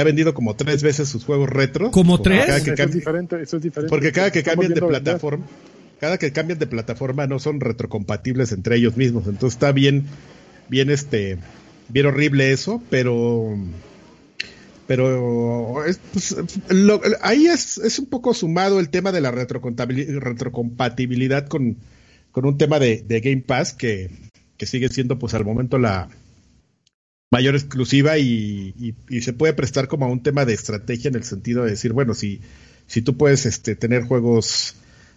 S1: ha vendido como tres veces sus juegos retro.
S4: ¿Como tres?
S3: eso, es diferente, eso es diferente.
S1: Porque cada que cambian de plataforma, cada que cambian de plataforma no son retrocompatibles entre ellos mismos. Entonces está bien, bien este, bien horrible eso, pero pero pues, ahí es, es, un poco sumado el tema de la retrocompatibilidad con, con un tema de, de Game Pass que, que, sigue siendo pues al momento la, mayor exclusiva y, se puede prestar como a un tema de estrategia en el sentido de decir, bueno, si, si tú puedes este, tener juegos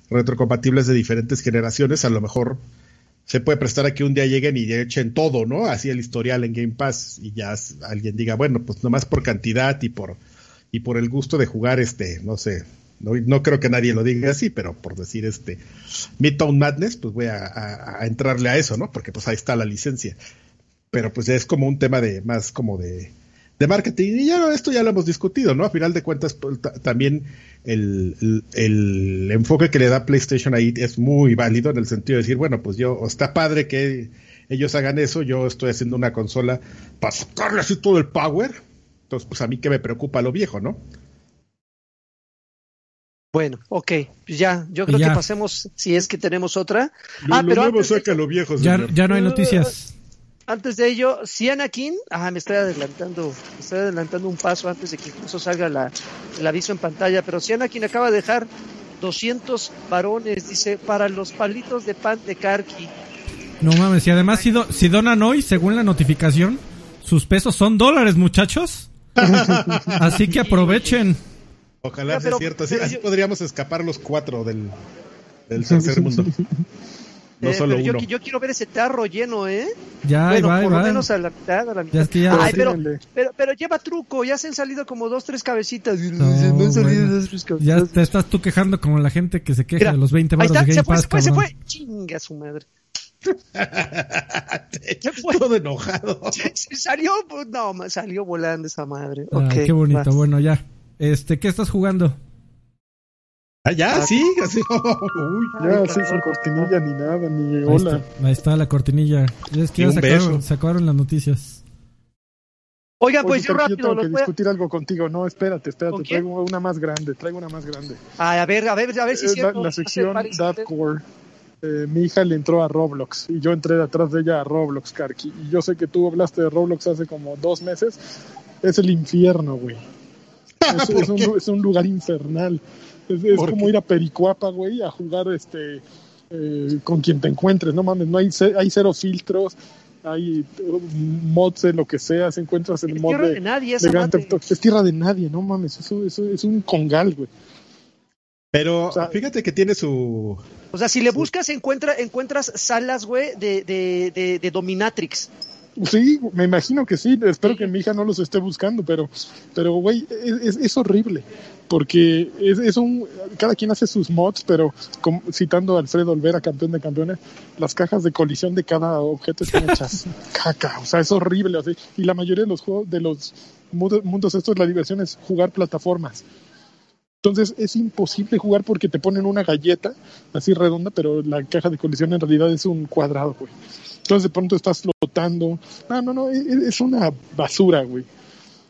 S1: retrocompatibles de diferentes generaciones, a lo mejor se puede prestar a que un día lleguen y echen todo, ¿no? Así el historial en Game Pass y ya alguien diga, bueno, pues nomás por cantidad y por y por el gusto de jugar este, no sé, no, no creo que nadie lo diga así, pero por decir este Midtown Madness, pues voy a, a entrarle a eso, ¿no? Porque pues ahí está la licencia pero pues es como un tema de más como de, de marketing y ya esto ya lo hemos discutido, ¿no? A final de cuentas pues, también el, el, enfoque que le da PlayStation ahí es muy válido en el sentido de decir, bueno, pues yo, está padre que ellos hagan eso, yo estoy haciendo una consola para sacarle así todo el power, entonces pues a mí que me preocupa lo viejo, ¿no?
S2: Bueno, ok, pues ya, yo creo que pasemos, si es que tenemos otra.
S1: Lo, ah, pero nuevo saca lo viejo.
S4: Ya, ya no hay noticias
S2: antes de ello, si Anakin, ah, me estoy adelantando, me estoy adelantando un paso antes de que incluso salga la, el aviso en pantalla, pero si Anakin acaba de dejar 200 varones, dice, para los palitos de pan de Karki.
S4: No mames, y además si, si donan hoy, según la notificación, sus pesos son dólares, muchachos. Así que aprovechen.
S1: Ojalá sea cierto, así, podríamos escapar los cuatro del, del tercer mundo. No eh, solo
S2: Yo, yo, quiero ver ese tarro lleno, ¿eh?
S4: Ya,
S2: bueno,
S4: va,
S2: por
S4: lo
S2: menos a la mitad, a la mitad.
S4: Ya es que ya
S2: Ay, pero, pero, pero, lleva truco, ya se han salido como dos, tres cabecitas.
S4: No, han salido dos, tres cabecitas. Ya te estás tú quejando como la gente que se queja de los 20 baros de Game
S2: se
S4: fue, Pass,
S2: se fue, se fue. Chinga su madre.
S1: se fue. Todo enojado.
S2: Se, salió, pues, no, salió volando esa madre.
S4: Ah,
S2: okay,
S4: qué bonito. Bueno, ya. Este, ¿qué estás jugando?
S1: Ah, ya, ah, sí, así.
S3: Uy, ya, sí, sin cortinilla ni nada, ni hola.
S4: Ahí está, la cortinilla. Ya es que ya sacaron, sacaron, las noticias.
S2: Oiga, pues yo rápido.
S3: Yo tengo que discutir algo contigo. No, espérate, espérate. Traigo una más grande, traigo una más grande.
S2: Ah, a ver, a ver, a ver si es
S3: cierto. La, sección Dadcore. Eh, mi hija le entró a Roblox y yo entré detrás de ella a Roblox, Karki. Y yo sé que tú hablaste de Roblox hace como dos meses. Es el infierno, güey. es, un, es un lugar infernal. Es, como ir a Pericuapa, güey, a jugar este eh, con quien te encuentres, no mames, no hay, hay cero filtros, hay mods de lo que sea, se encuentras el mod
S2: tierra
S3: de,
S2: de nadie,
S3: de
S2: madre.
S3: Es tierra de nadie, no mames, eso, eso es un congal, güey.
S1: Pero
S3: O sea-
S1: fíjate que tiene su...
S2: O sea, si le buscas, encuentra, encuentras salas, güey, de, de, de, de Dominatrix.
S3: Sí, me imagino que sí. Espero que mi hija no los esté buscando, pero, pero güey, es, es- horrible. Porque es, es un. Cada quien hace sus mods, pero como- citando a Alfredo Olvera, campeón de campeones, las cajas de colisión de cada objeto están hechas caca. O sea, es horrible. así. Y la mayoría de los juegos, de los mundos, mundos estos, la diversión es jugar plataformas. Entonces es imposible jugar porque te ponen una galleta así redonda, pero la caja de colisión en realidad es un cuadrado, güey. Entonces de pronto estás flotando. No, no, no, es, es una basura, güey.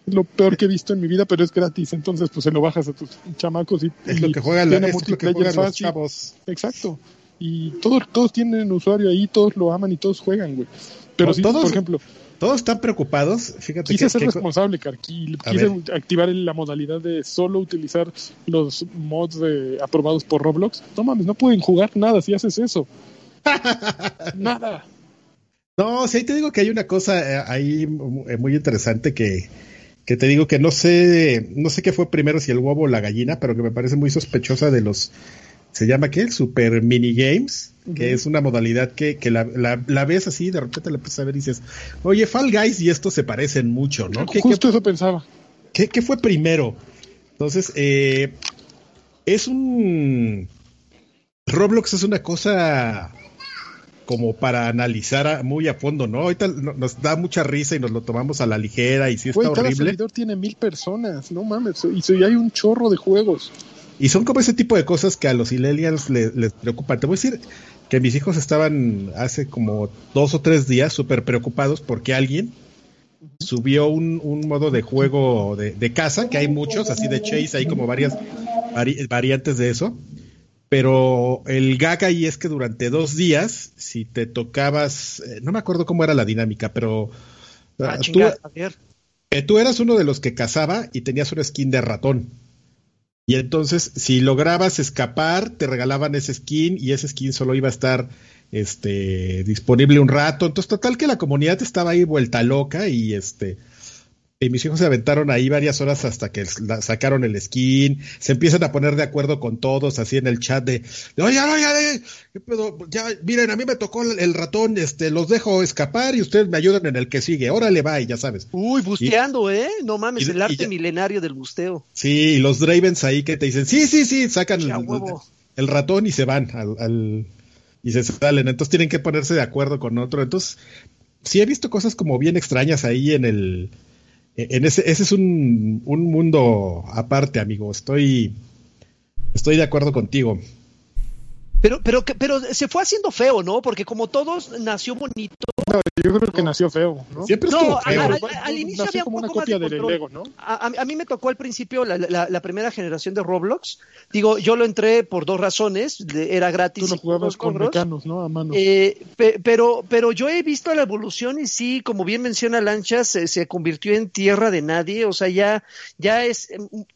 S3: Es lo peor que he visto en mi vida, pero es gratis. Entonces pues se lo bajas a tus chamacos y
S1: Es lo que juegan, la, es lo que juegan los chavos.
S3: Exacto. Y todos, todos tienen usuario ahí, todos lo aman y todos juegan, güey. Pero
S1: No,
S3: sí,
S1: todos-
S3: por ejemplo,
S1: Todos están preocupados. Fíjate
S3: quise
S1: que,
S3: ser
S1: que-
S3: responsable, Carqui. Quise
S1: ver.
S3: activar la modalidad de solo utilizar los mods de- aprobados por Roblox. No mames, no pueden jugar nada si haces eso. nada.
S1: No, sí, ahí te digo que hay una cosa eh, ahí eh, muy interesante que, que te digo que no sé, no sé qué fue primero, si el huevo o la gallina, pero que me parece muy sospechosa de los, se llama qué, Super Mini Games, que es una modalidad que, que la, la, la ves así, de repente la empiezas a ver y dices, oye, Fall Guys y esto se parecen mucho, ¿no? ¿Qué,
S3: Justo eso pensaba.
S1: qué, qué fue primero? Entonces, eh, es un... Roblox es una cosa como para analizar a- muy a fondo, ¿no? Ahorita no- nos da mucha risa y nos lo tomamos a la ligera y sí está
S3: Güey, cada
S1: horrible.
S3: servidor tiene mil personas, no mames. Y hay un chorro de juegos.
S1: Y son como ese tipo de cosas que a los millennials le- les preocupan. Te voy a decir que mis hijos estaban hace como dos o tres días súper preocupados porque alguien subió un, un modo de juego de, de casa, que hay muchos, así de Chase, hay como varias vari- variantes de eso. Pero el gag ahí es que durante dos días, si te tocabas, eh, no me acuerdo cómo era la dinámica, pero
S2: Ah,
S1: ah, tú,
S2: chingada, Javier.
S1: eh, tú eras uno de los que cazaba y tenías una skin de ratón. Y entonces, si lograbas escapar, te regalaban ese skin y ese skin solo iba a estar este, disponible un rato. Entonces, total que la comunidad estaba ahí vuelta loca y este. Y mis hijos se aventaron ahí varias horas hasta que sacaron el skin, se empiezan a poner de acuerdo con todos, así en el chat de, oye, oye, ya, miren, a mí me tocó el, ratón, este, los dejo escapar y ustedes me ayudan en el que sigue, órale, va, y ya sabes.
S2: Uy, busteando, ¿eh? No mames,
S1: y-
S2: el arte
S1: ya-
S2: milenario del busteo.
S1: Sí, y los Dravens ahí que te dicen, sí, sí, sí, sacan el, el ratón y se van al, al- y se salen. Entonces tienen que ponerse de acuerdo con otro. Entonces, sí he visto cosas como bien extrañas ahí en el, en ese, ese es un, un mundo aparte, amigo. Estoy, estoy de acuerdo contigo.
S2: Pero, pero, que- pero se fue haciendo feo, ¿no? Porque como todos nació bonito.
S3: No, yo creo que nació feo, ¿no?
S1: Siempre
S2: No,
S1: estuvo
S2: a-
S1: feo.
S2: a-
S3: Pero,
S2: al- al inicio
S3: nació
S2: había un
S3: como una
S2: poco más de control.
S3: Lego, ¿no?
S2: A, a- a mí me tocó al principio la, la- la primera generación de Roblox. Digo, yo lo entré por dos razones. de- Era gratis.
S3: Tú lo
S2: y
S3: jugabas con mecanos, ¿no? A mano.
S2: Eh, pe- pero, pero yo he visto la evolución y sí, como bien menciona Lancha, se, se convirtió en tierra de nadie. O sea, ya, ya es,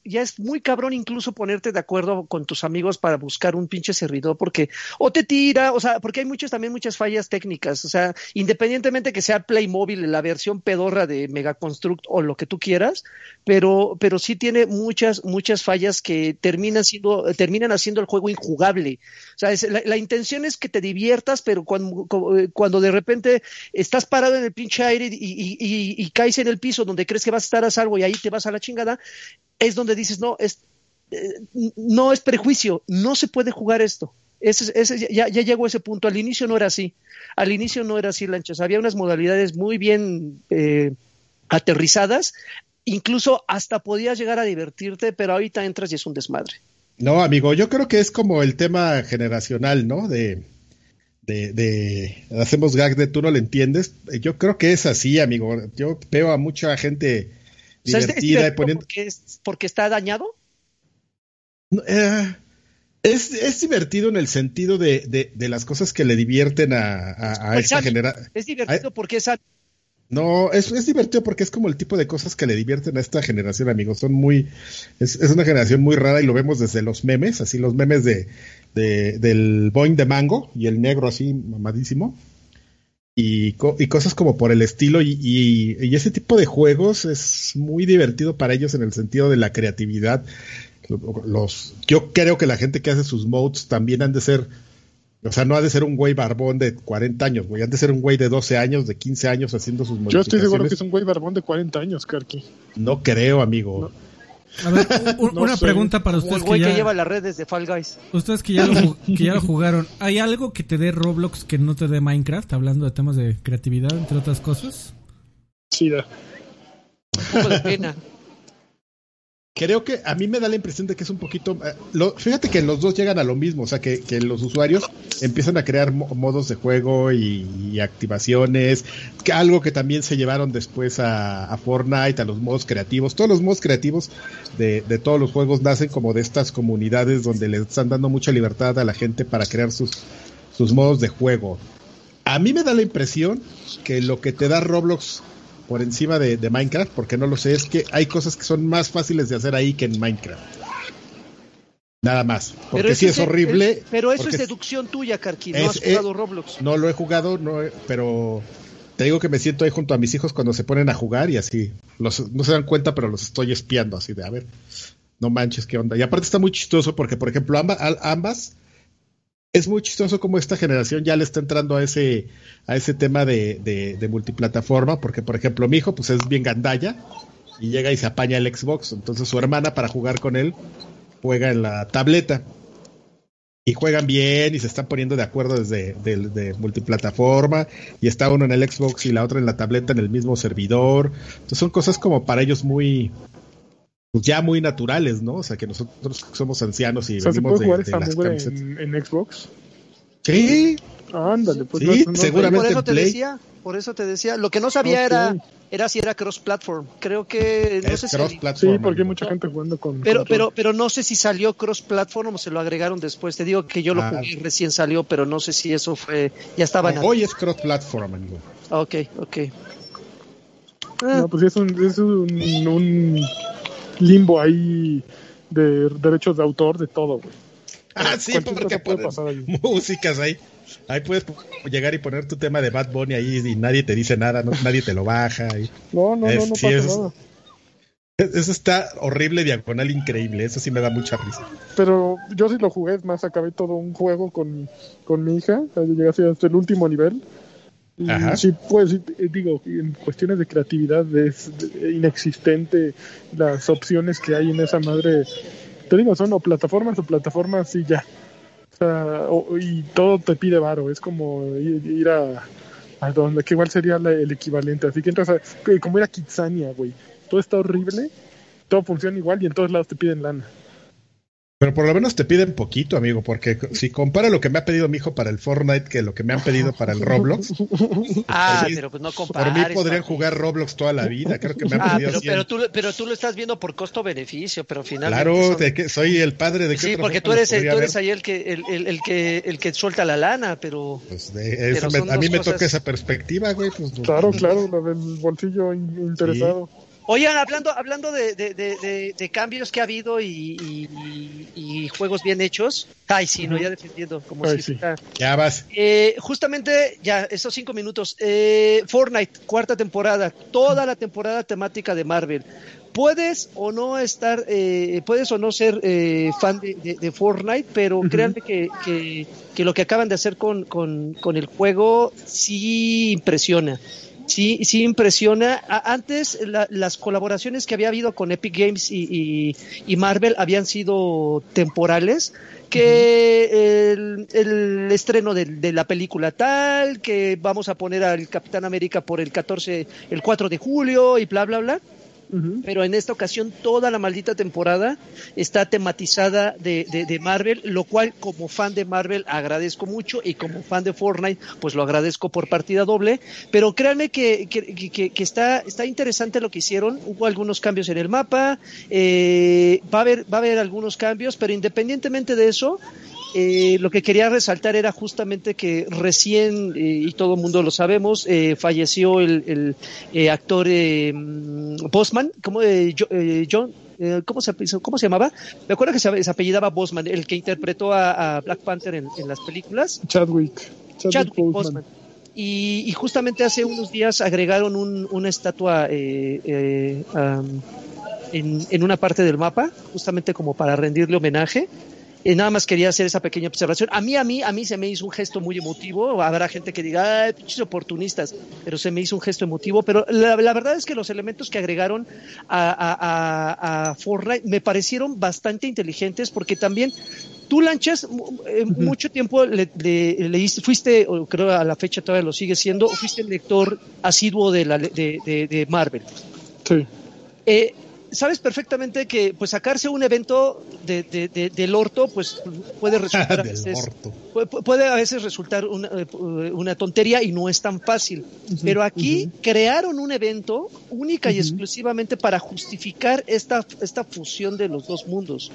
S2: ya es muy cabrón incluso ponerte de acuerdo con tus amigos para buscar un pinche servidor, porque o te tira, o sea, porque hay muchas también muchas fallas técnicas. O sea, independientemente que sea Playmobil, la versión pedorra de Megaconstruct o lo que tú quieras, pero, pero sí tiene muchas, muchas fallas que terminan siendo, terminan haciendo el juego injugable. O sea, la, intención es que te diviertas, pero cuando, cu- cuando de repente estás parado en el pinche aire y caes en el piso donde crees que vas a estar a salvo y ahí te vas a la chingada, es donde dices, no, es, eh, no es prejuicio, no se puede jugar esto. Ese, ese- ya, ya llegó a ese punto. Al inicio no era así. Al inicio no era así, Lanchas. Había unas modalidades muy bien eh, aterrizadas. Incluso hasta podías llegar a divertirte, pero ahorita entras y es un desmadre.
S1: No, amigo, yo creo que es como el tema generacional, ¿no? De, de, de hacemos gag de tú no le entiendes. Yo creo que es así, amigo. Yo veo a mucha gente
S2: O sea, ¿es- es
S1: divertida y poniendo.
S2: porque, es- porque está dañado.
S1: No, eh, es, es divertido en el sentido de, de, de las cosas que le divierten a, a, a
S2: Pues,
S1: esta generación.
S2: Es divertido porque esa
S1: No, es, es divertido porque es como el tipo de cosas que le divierten a esta generación, amigos. Son muy, es, es una generación muy rara y lo vemos desde los memes, así los memes de, de- del Boing de Mango y el negro así mamadísimo. y, cosas como por el estilo y, ese tipo de juegos es muy divertido para ellos en el sentido de la creatividad. Los, yo creo que la gente que hace sus modes también han de ser, o sea, no ha de ser un güey barbón de 40 años, güey, han de ser un güey de 12 años, de 15 años haciendo sus
S3: Yo estoy seguro que es un güey barbón de 40 años, Karki.
S1: No creo, amigo.
S4: A ver, una pregunta para ustedes.
S2: que, ya, lleva las redes de Fall Guys.
S4: Ustedes que ya, lo, que ya lo jugaron, ¿hay algo que te dé Roblox que no te dé Minecraft? Hablando de temas de creatividad, entre otras cosas.
S3: Sí, da.
S2: Un poco de pena.
S1: Creo que a mí me da la impresión de que es un poquito. Eh, fíjate que los dos llegan a lo mismo, o sea, que, los usuarios empiezan a crear modos de juego y, activaciones, que algo que también se llevaron después a, Fortnite, a los modos creativos. Todos los modos creativos de, todos los juegos nacen como de estas comunidades donde le están dando mucha libertad a la gente para crear sus, sus modos de juego. A mí me da la impresión que lo que te da Roblox por encima de, Minecraft, porque no lo sé, es que hay cosas que son más fáciles de hacer ahí que en Minecraft. Nada más. Porque sí es, horrible.
S2: pero eso es deducción tuya, Karki. No has jugado Roblox.
S1: No lo he jugado, no, pero te digo que me siento ahí junto a mis hijos cuando se ponen a jugar y así. Los, no se dan cuenta, pero los estoy espiando así de, a ver, no manches, qué onda. Y aparte está muy chistoso porque, por ejemplo, ambas, ambas es muy chistoso como esta generación ya le está entrando a ese, a ese tema de, de, multiplataforma, porque por ejemplo mi hijo pues es bien gandalla y llega y se apaña el Xbox, entonces su hermana para jugar con él juega en la tableta. Y juegan bien y se están poniendo de acuerdo desde de, multiplataforma. Y está uno en el Xbox y la otra en la tableta en el mismo servidor, entonces son cosas como para ellos muy ya muy naturales, ¿no? O sea, que nosotros somos ancianos y
S3: o sea, venimos ¿se puede jugar de, esta en, en, Xbox?
S1: Sí.
S3: Ándale, pues
S1: sí, seguramente
S2: por eso te decía, por eso te decía, lo que no sabía era era si era cross platform. Creo que no sé
S3: cross si platform, Sí, porque hay mucha gente jugando con
S2: Pero pero pero no sé si salió cross platform o se lo agregaron después. Te digo que yo lo ah. jugué recién salió, pero no sé si eso fue ya estaba
S1: no, Hoy es cross platform, amigo.
S2: Ok, ok.
S3: No, pues es un, es un, un limbo ahí de derechos de autor, de todo, güey.
S1: Ah, sí, porque puede pasar ahí. músicas ahí. Ahí puedes llegar y poner tu tema de Bad Bunny ahí y nadie te dice nada, nadie te lo baja.
S3: No, no, no, no pasa nada.
S1: Eso está horrible, diagonal, increíble. Eso sí me da mucha risa.
S3: Pero yo sí lo jugué, es más, acabé todo un juego con, con mi hija. Llegué hasta el último nivel. Sí, pues digo, en cuestiones de creatividad es inexistente las opciones que hay en esa madre. Te digo, son o plataformas o plataformas y ya. O sea, y todo te pide varo, es como ir, a, a, donde, que igual sería el equivalente. Así que entras a, como ir a Kitsania, güey. Todo está horrible, todo funciona igual y en todos lados te piden lana.
S1: Pero por lo menos te piden poquito, amigo, porque si compara lo que me ha pedido mi hijo para el Fortnite que lo que me han pedido para el Roblox.
S2: ah, pero pues no compares.
S1: Por mí podrían jugar Roblox toda la vida, creo que me han ah, pedido
S2: pero, pero, tú, pero tú lo estás viendo por costo-beneficio, pero finalmente...
S1: Claro, de que soy el padre de que...
S2: Sí, porque tú eres, tú eres ahí el que, el, el, que, el que suelta la lana, pero...
S1: Pues a mí me toca esa perspectiva, güey. Pues,
S3: claro, claro, lo del bolsillo interesado.
S2: Oigan, hablando, hablando de, de, cambios que ha habido y, juegos bien hechos. Ay, sí, no, ya defendiendo. Como si
S1: Ya vas.
S2: Eh, justamente, ya, estos cinco minutos. Eh, Fortnite, cuarta temporada. Toda la temporada temática de Marvel. Puedes o no estar, eh, puedes o no ser fan de, Fortnite, pero créanme que, que, lo que acaban de hacer con, con, con el juego sí impresiona. Sí, sí impresiona. Antes las colaboraciones que había habido con Epic Games y, Marvel habían sido temporales, que el, estreno de, la película tal, que vamos a poner al Capitán América por el 14, el 4 de julio y bla, bla, bla. Pero en esta ocasión toda la maldita temporada está tematizada de, de, Marvel, lo cual como fan de Marvel agradezco mucho y como fan de Fortnite pues lo agradezco por partida doble. Pero créanme que, que, que, está, está interesante lo que hicieron. Hubo algunos cambios en el mapa, eh, va, a haber, va a haber algunos cambios, pero independientemente de eso, eh, lo que quería resaltar era justamente que recién, eh, y todo el mundo lo sabemos, eh, falleció el, actor Bosman, ¿cómo, John, ¿cómo, se, ¿cómo se llamaba? Me acuerdo que se, apellidaba Bosman, el que interpretó a, Black Panther en, las películas.
S3: Chadwick.
S2: Chadwick, Bosman. Y, justamente hace unos días agregaron una estatua eh, eh, en, en, una parte del mapa, justamente como para rendirle homenaje. Y nada más quería hacer esa pequeña observación. A mí, a mí, a mí se me hizo un gesto muy emotivo. Habrá gente que diga, ay, pinches oportunistas, pero se me hizo un gesto emotivo. Pero la, verdad es que los elementos que agregaron a, a, a, Fortnite me parecieron bastante inteligentes porque también tú, Lanchas, eh, mucho tiempo le, leíste, fuiste, o creo a la fecha todavía lo sigue siendo, fuiste el lector asiduo de, la, de, de, de Marvel.
S3: Sí.
S2: Eh, sabes perfectamente que pues sacarse un evento de, del orto pues puede resultar a veces, puede, a veces resultar una, eh, una, tontería y no es tan fácil. Pero aquí crearon un evento única y exclusivamente para justificar esta, esta fusión de los dos mundos.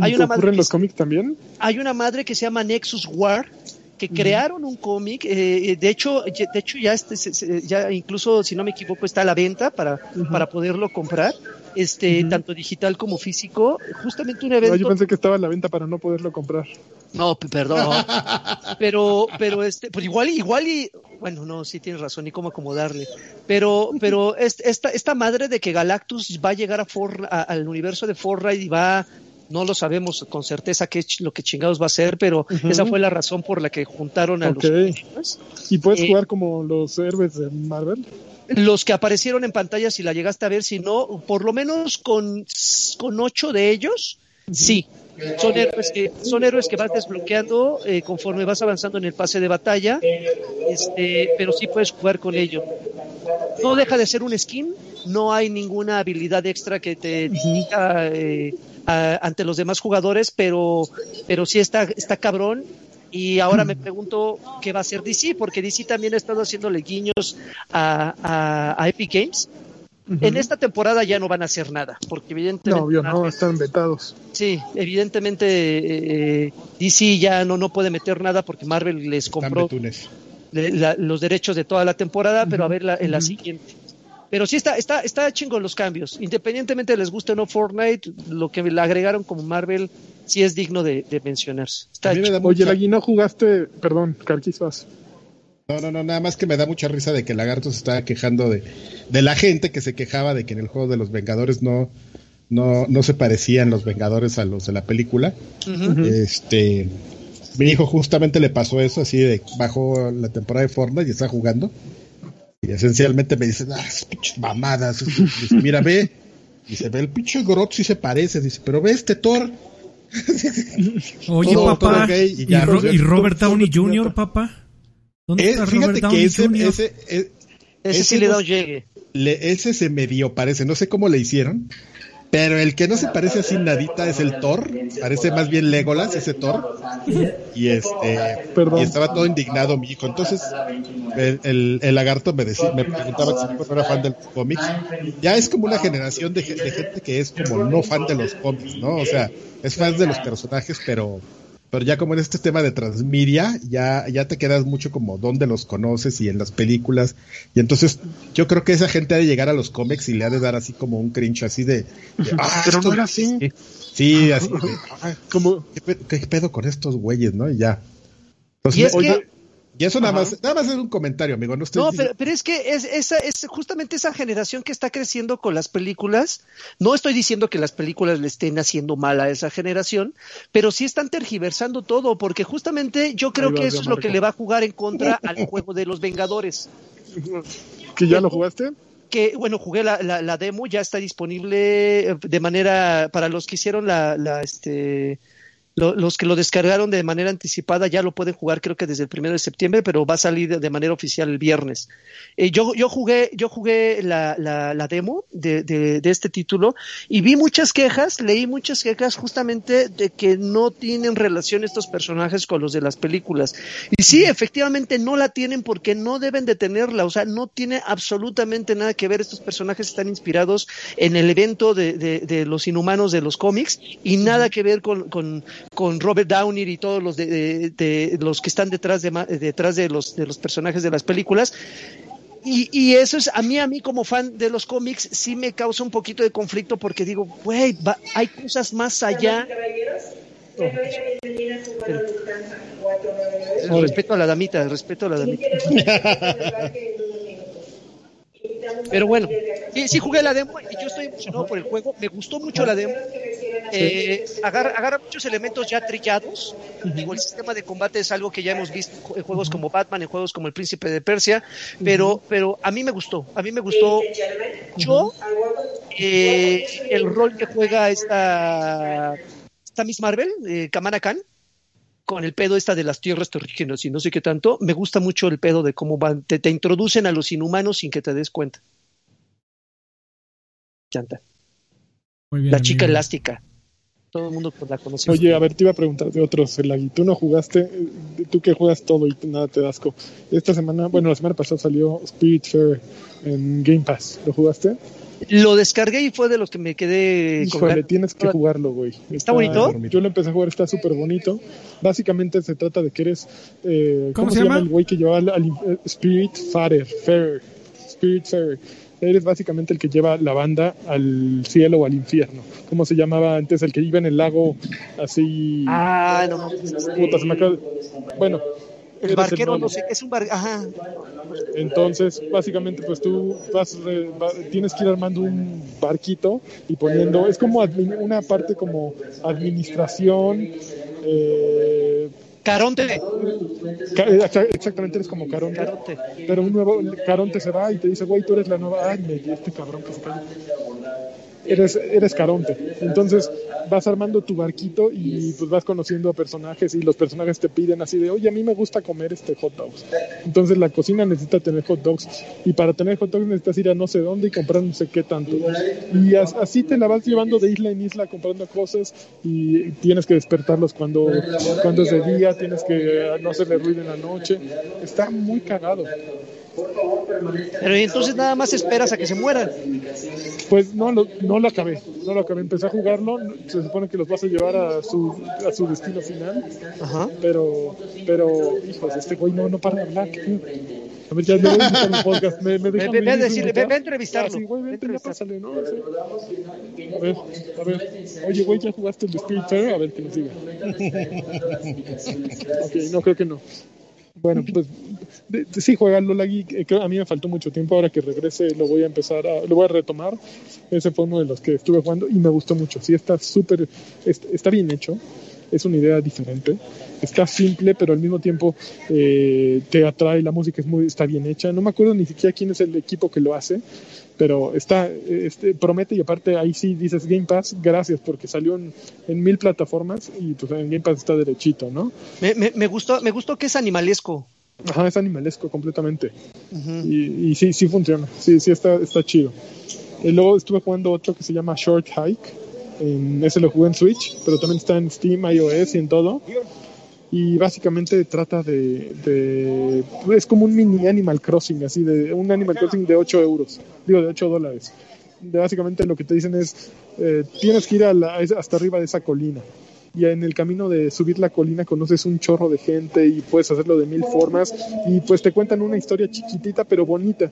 S3: Hay una madre en los cómics también?
S2: Hay una madre que se llama Nexus War que crearon un cómic, eh, eh, de hecho, de hecho ya este, ya incluso si no me equivoco está a la venta para, para poderlo comprar este, tanto digital como físico, justamente un evento.
S3: yo pensé que estaba en la venta para no poderlo comprar.
S2: No, perdón. pero, pero este, pues igual, igual y, bueno, no, sí tienes razón, y cómo acomodarle. Pero, pero esta, esta madre de que Galactus va a llegar a, For, al universo de Fortnite y va no lo sabemos con certeza qué es lo que chingados va a ser, pero esa fue la razón por la que juntaron a los.
S3: ¿Y puedes eh, jugar como los héroes de Marvel?
S2: Los que aparecieron en pantalla, si la llegaste a ver, si no, por lo menos con, con ocho de ellos, sí. Son héroes que, son héroes que vas desbloqueando eh, conforme vas avanzando en el pase de batalla, este, pero sí puedes jugar con ellos. No deja de ser un skin, no hay ninguna habilidad extra que te distinga eh, ante los demás jugadores, pero, pero sí está, está cabrón y ahora me pregunto qué va a hacer DC, porque DC también ha estado haciéndole guiños a, Epic Games. En esta temporada ya no van a hacer nada, porque evidentemente...
S3: No, no, están vetados.
S2: Sí, evidentemente eh, DC ya no, no puede meter nada porque Marvel les compró los derechos de toda la temporada, pero a ver la, en la siguiente. Pero sí está, está, está chingón los cambios. Independientemente les guste o no Fortnite, lo que le agregaron como Marvel sí es digno de, mencionarse.
S3: Oye, Lagui, ¿no jugaste? Perdón, Carquis
S1: No, no, no, nada más que me da mucha risa de que Lagarto se estaba quejando de, de la gente que se quejaba de que en el juego de los Vengadores no, no, no se parecían los Vengadores a los de la película. Este, mi hijo justamente le pasó eso, así de bajó la temporada de Fortnite y está jugando. Y esencialmente me dice, ah, pinches mamadas. Dice, mira, ve. Dice, ve, el pinche Grot sí se parece. Dice, pero ve este Thor.
S4: Oye, papá. ¿Y, Robert Downey Jr., papá?
S1: ¿Dónde está Robert Downey ese, Jr.?
S2: Ese, ese, ese, sí le da llegue.
S1: ese se medio parece, no sé cómo le hicieron, pero el que no se parece así nadita es el Thor. Parece más bien Legolas, ese Thor. Y este y estaba todo indignado mi hijo. Entonces, el, el, lagarto me decía, me preguntaba si yo era fan del cómics. Ya es como una generación de, de gente que es como no fan de los cómics, ¿no? O sea, es fan de los personajes, pero pero ya como en este tema de transmedia, ya, ya te quedas mucho como dónde los conoces y en las películas. Y entonces yo creo que esa gente ha de llegar a los cómics y le ha de dar así como un cringe así de...
S3: ah, Pero no era así.
S1: Sí, así. Ah, como, ¿qué, pedo con estos güeyes, no? Y ya. Entonces, oye, y eso nada más, nada más es un comentario, amigo. No,
S2: no pero, pero, es que es, esa, es justamente esa generación que está creciendo con las películas. No estoy diciendo que las películas le estén haciendo mal a esa generación, pero sí están tergiversando todo, porque justamente yo creo que eso es lo que le va a jugar en contra al juego de los Vengadores.
S3: ¿Que ya lo jugaste?
S2: que, bueno, jugué la, la, demo, ya está disponible de manera, para los que hicieron la, la este, los que lo descargaron de manera anticipada ya lo pueden jugar creo que desde el primero de septiembre, pero va a salir de, manera oficial el viernes. Eh, yo, yo jugué, yo jugué la, la, demo de, de, de, este título y vi muchas quejas, leí muchas quejas justamente de que no tienen relación estos personajes con los de las películas. Y sí, efectivamente no la tienen porque no deben de tenerla, o sea, no tiene absolutamente nada que ver. Estos personajes están inspirados en el evento de, de los inhumanos de los cómics y nada que ver con, con con Robert Downey y todos los de, los que están detrás de detrás de los de los personajes de las películas. Y, y, eso es a mí a mí como fan de los cómics sí me causa un poquito de conflicto porque digo güey hay cosas más allá. respeto a la damita, respeto a la damita. Pero bueno, sí, sí jugué la demo y yo estoy emocionado por el juego. Me gustó mucho la demo. Eh, agarra, muchos elementos ya trillados. Digo, el sistema de combate es algo que ya hemos visto en juegos como Batman, en juegos como El Príncipe de Persia, pero, pero a mí me gustó. A mí me gustó yo eh, el rol que juega esta, esta Miss Marvel, eh, Kamala Khan con el pedo esta de las tierras terrígenas y no sé qué tanto, me gusta mucho el pedo de cómo van, te, te introducen a los inhumanos sin que te des cuenta. Chanta. la chica elástica todo el mundo pues, la conoce.
S3: Oye, a ver, te iba a preguntar de otros, Elagui. Tú no jugaste, eh, tú que juegas todo y nada te das Esta semana, bueno, la semana pasada salió Spirit Fair en Game Pass. ¿Lo jugaste?
S2: Lo descargué y fue de los que me quedé.
S3: Híjole, tienes que jugarlo, güey.
S2: ¿Está, bonito?
S3: Yo lo empecé a jugar, está súper bonito. Básicamente se trata de que eres. Eh, ¿Cómo, se, llama? el güey que lleva al, eh, Spirit Fair? Fair. Spirit Fair eres básicamente el que lleva la banda al cielo o al infierno. ¿Cómo se llamaba antes? El que iba en el lago así.
S2: Ah, no,
S3: no. Bueno.
S2: El barquero, no sé, es un barquero. Ajá.
S3: Entonces, básicamente, pues tú vas, tienes que ir armando un barquito y poniendo. Es como una parte como administración. Eh,
S2: Caronte.
S3: Exactamente, eres como Caronte. Pero un nuevo Caronte se va y te dice, güey, tú eres la nueva. Ay, me este cabrón que se cae eres, eres Caronte. Entonces vas armando tu barquito y pues vas conociendo a personajes y los personajes te piden así de, oye, a mí me gusta comer este hot dogs. Entonces la cocina necesita tener hot dogs y para tener hot dogs necesitas ir a no sé dónde y comprar no sé qué tanto. Y así te la vas llevando de isla en isla comprando cosas y tienes que despertarlos cuando, cuando es de día, tienes que no hacerle ruido en la noche. Está muy cagado.
S2: Pero entonces nada más esperas a que se mueran.
S3: Pues no, no, no lo acabé, no lo acabé. Empecé a jugarlo, se supone que los vas a llevar a su, a su destino final. Ajá. Pero, pero, hijos, este güey no, no para de hablar. A ver, ya no voy a invitar un podcast. Me, me
S2: dejan ve, a decirle, ve, a entrevistarlo. Ah,
S3: sí, güey, vente, ya pásale, ¿no? A ver, a ver. Oye, güey, ¿ya jugaste el Spirit Fair? A ver, que nos diga. ok, no, creo que no. Bueno, pues sí, juega Lola Geek. A mí me faltó mucho tiempo. Ahora que regrese, lo voy a empezar a, lo voy a retomar. Ese fue uno de los que estuve jugando y me gustó mucho. Sí, está súper, está bien hecho. Es una idea diferente. Está simple, pero al mismo tiempo eh, te atrae. La música es muy, está bien hecha. No me acuerdo ni siquiera quién es el equipo que lo hace, pero está, este, promete y aparte ahí sí dices Game Pass, gracias porque salió en, mil plataformas y pues en Game Pass está derechito, ¿no?
S2: Me, me, me, gustó, me gustó que es animalesco.
S3: Ajá, es animalesco completamente. y, y, sí, sí funciona, sí, sí está, está chido. Y luego estuve jugando otro que se llama Short Hike, en, ese lo jugué en Switch, pero también está en Steam, iOS y en todo y básicamente trata de, es como un mini Animal Crossing, así de un Animal Crossing de 8 euros, digo de 8 dólares. De básicamente lo que te dicen es, eh, tienes que ir hasta arriba de esa colina. Y en el camino de subir la colina conoces un chorro de gente y puedes hacerlo de mil formas. Y pues te cuentan una historia chiquitita pero bonita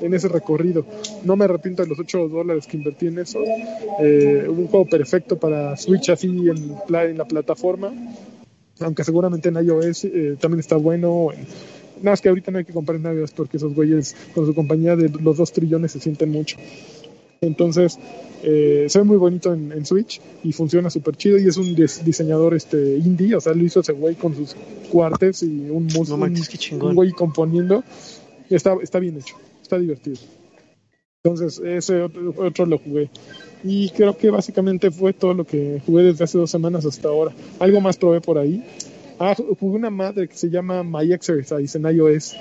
S3: en ese recorrido. No me arrepiento de los 8 dólares que invertí en eso. Eh, un juego perfecto para Switch así en, en la plataforma aunque seguramente en iOS eh, también está bueno. Nada más que ahorita no hay que comprar en iOS porque esos güeyes con su compañía de los dos trillones se sienten mucho. Entonces, eh, se ve muy bonito en, Switch y funciona súper chido. Y es un diseñador este indie, o sea, lo hizo ese güey con sus cuartes y un, un, güey componiendo. Está, está bien hecho, está divertido. Entonces, ese otro lo jugué. Y creo que básicamente fue todo lo que jugué desde hace dos semanas hasta ahora. Algo más probé por ahí. Ah, jugué una madre que se llama My Exercise en iOS.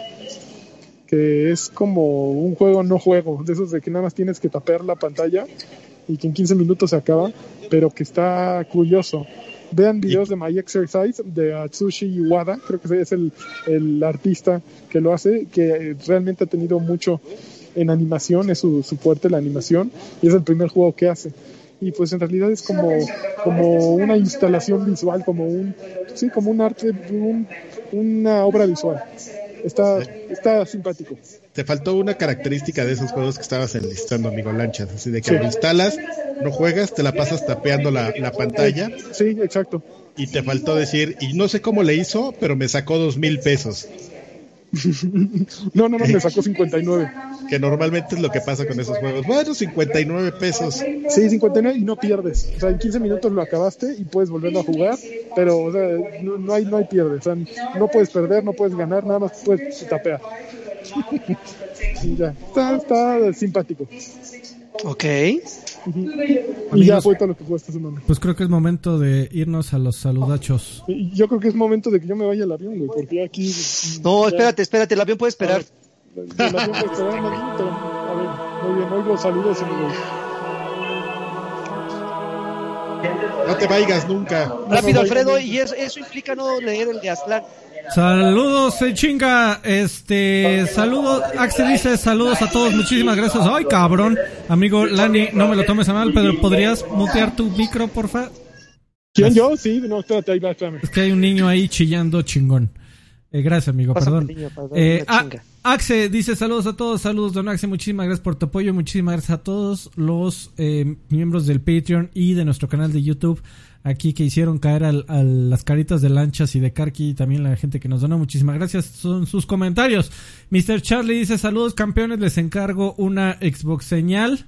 S3: Que es como un juego no juego. De esos de que nada más tienes que tapear la pantalla y que en 15 minutos se acaba. Pero que está curioso. Vean videos de My Exercise de Atsushi Iwada, creo que es el, el artista que lo hace, que realmente ha tenido mucho en animación, es su, fuerte la animación, y es el primer juego que hace. Y pues en realidad es como, como una instalación visual, como un, sí, como un arte, una obra visual. Está, está simpático.
S1: Te faltó una característica de esos juegos que estabas enlistando, amigo Lanchas. Así de que lo instalas, no juegas, te la pasas tapeando la, la pantalla.
S3: Sí, exacto.
S1: Y te faltó decir, y no sé cómo le hizo, pero me sacó dos mil pesos.
S3: No, no, no, me sacó 59.
S1: Que normalmente es lo que pasa con esos juegos. Bueno, 59 pesos.
S3: Sí, 59 y no pierdes. O sea, en 15 minutos lo acabaste y puedes volverlo a jugar, pero o sea, no, hay, no hay pierde. O sea, no puedes perder, no puedes ganar, nada más puedes tapear. ya, está, está simpático.
S2: Ok.
S3: Y ya fue todo lo que fue esta semana.
S4: Pues creo que es momento de irnos a los saludachos.
S3: Yo creo que es momento de que yo me vaya al avión, güey, porque aquí...
S2: No, espérate, espérate, el avión puede esperar.
S3: el avión puede esperar, pero, a ver, muy bien, oigo saludos, amigos.
S1: No te vayas nunca.
S2: Rápido, Alfredo, y eso, eso implica no leer el de Aztlán.
S4: Saludos, se chinga. Este, saludos. Axel dice saludos a todos. Muchísimas gracias. Ay, cabrón. Amigo Lani, no me lo tomes a mal, pero ¿podrías mutear tu micro, porfa?
S3: ¿Quién, yo? Sí, no, espérate, ahí va, espérame.
S4: Es que hay un niño ahí chillando chingón. Eh, gracias, amigo, perdón. eh, Axe dice saludos a todos, saludos, don Axe, muchísimas gracias por tu apoyo, muchísimas gracias a todos los eh, miembros del Patreon y de nuestro canal de YouTube aquí que hicieron caer a las caritas de lanchas y de Karki y también la gente que nos donó. Muchísimas gracias. Son sus comentarios. Mr. Charlie dice: Saludos, campeones. Les encargo una Xbox señal.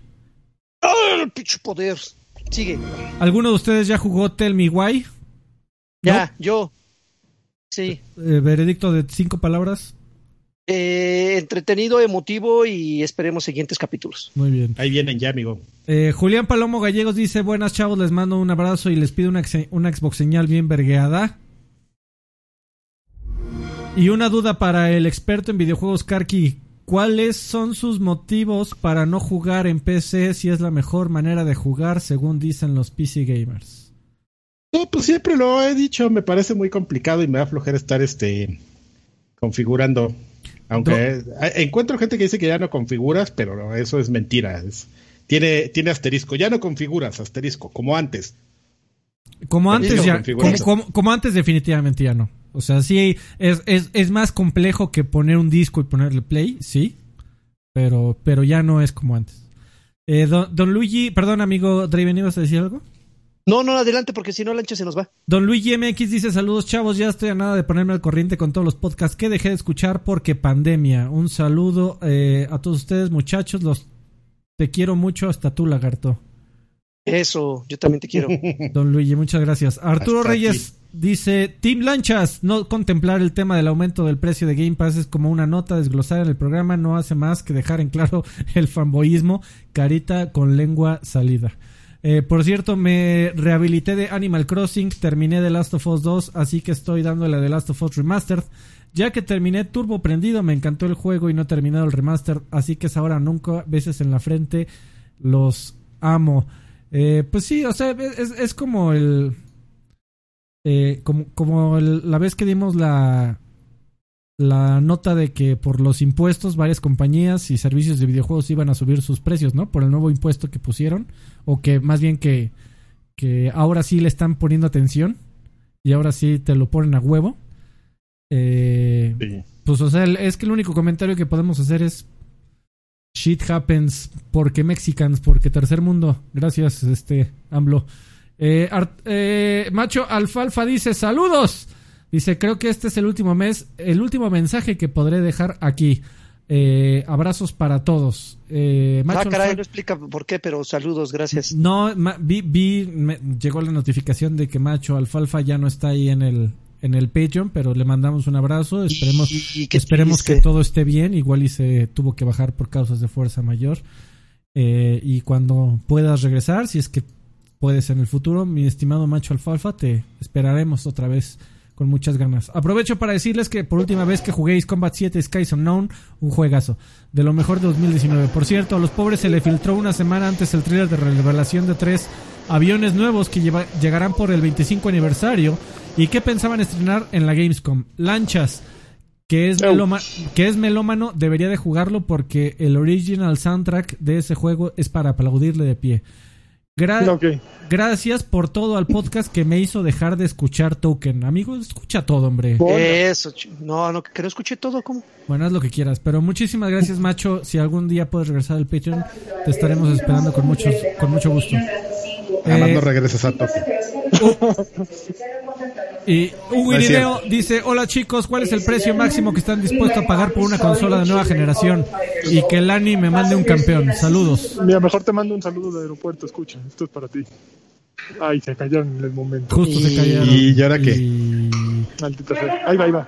S2: ¡Ah, poder! Sigue.
S4: ¿Alguno de ustedes ya jugó Tell Me Why?
S2: Ya, yo. Sí.
S4: Eh, veredicto de cinco palabras.
S2: Eh, entretenido, emotivo y esperemos siguientes capítulos.
S4: Muy bien.
S1: Ahí vienen ya, amigo.
S4: Eh, Julián Palomo Gallegos dice, buenas chavos, les mando un abrazo y les pido una, una Xbox señal bien vergueada. Y una duda para el experto en videojuegos Karki. ¿Cuáles son sus motivos para no jugar en PC si es la mejor manera de jugar según dicen los PC gamers?
S1: No, pues siempre lo he dicho, me parece muy complicado y me va a aflojar estar este configurando aunque encuentro gente que dice que ya no configuras, pero eso es mentira. Tiene, tiene asterisco. Ya no configuras, asterisco, como antes.
S4: Como antes, ya, como, antes definitivamente ya no. O sea, sí, es, es, es, más complejo que poner un disco y ponerle play, sí. Pero, pero ya no es como antes. Eh, don, don, Luigi, perdón amigo Draven, ¿ibas a decir algo?
S2: No, no, adelante, porque si no, Lancha se nos va.
S4: Don Luigi MX dice: Saludos, chavos. Ya estoy a nada de ponerme al corriente con todos los podcasts que dejé de escuchar porque pandemia. Un saludo eh, a todos ustedes, muchachos. Los te quiero mucho, hasta tú, lagarto.
S2: Eso, yo también te quiero.
S4: Don Luigi, muchas gracias. Arturo Reyes dice: Team Lanchas, no contemplar el tema del aumento del precio de Game Pass es como una nota desglosada en el programa. No hace más que dejar en claro el fanboyismo, carita con lengua salida. Eh, por cierto, me rehabilité de Animal Crossing, terminé The Last of Us 2, así que estoy dándole a The Last of Us Remastered. Ya que terminé Turbo prendido, me encantó el juego y no he terminado el remaster, así que es ahora nunca, veces en la frente, los amo. Eh, pues sí, o sea, es, como el... Eh, como como la vez que dimos la, la nota de que por los impuestos varias compañías y servicios de videojuegos iban a subir sus precios, ¿no? Por el nuevo impuesto que pusieron, o que más bien que, que ahora sí le están poniendo atención y ahora sí te lo ponen a huevo. Eh, Pues o sea, es que el único comentario que podemos hacer es shit happens porque Mexicans, porque tercer mundo. Gracias, este AMLO. Eh, eh, Macho Alfalfa dice saludos. Dice, creo que este es el último mes, el último mensaje que podré dejar aquí. Eh, abrazos para todos.
S2: Eh, ah, caray, no explica por qué, pero saludos, gracias.
S4: No, vi, vi llegó la notificación de que Macho Alfalfa ya no está ahí en el, en el Patreon, pero le mandamos un abrazo. Esperemos, esperemos que todo esté bien. Igual y se tuvo que bajar por causas de fuerza mayor. Eh, y cuando puedas regresar, si es que puedes en el futuro, mi estimado Macho Alfalfa, te esperaremos otra vez con muchas ganas. Aprovecho para decirles que por última vez que juguéis Combat 7 Skies Unknown, un juegazo, de lo mejor de 2019. Por cierto, a los pobres se le filtró una semana antes el trailer de revelación de tres aviones nuevos que llegarán por el 25 aniversario y que pensaban estrenar en la Gamescom. Lanchas, que es, que es melómano, debería de jugarlo porque el original soundtrack de ese juego es para aplaudirle de pie. Gracias por todo al podcast que me hizo dejar de escuchar Token. Amigo, escucha todo, hombre.
S2: Eso, no, no, que no escuche todo, ¿cómo?
S4: Bueno, haz lo que quieras, pero muchísimas gracias, macho. Si algún día puedes regresar al Patreon, te estaremos esperando con, muchos, con mucho gusto.
S1: Además, no eh, regresas a Token.
S4: Y Hugo Irineo dice, hola chicos, ¿cuál es el precio máximo que están dispuestos a pagar por una consola de nueva generación? Y que el Lani me mande un campeón. Saludos.
S3: Mira, mejor te mando un saludo de aeropuerto, escucha, esto es para ti. Ay, se cayeron en el momento.
S4: Justo se cayeron.
S1: ¿Y ahora qué?
S3: Ahí va, ahí va.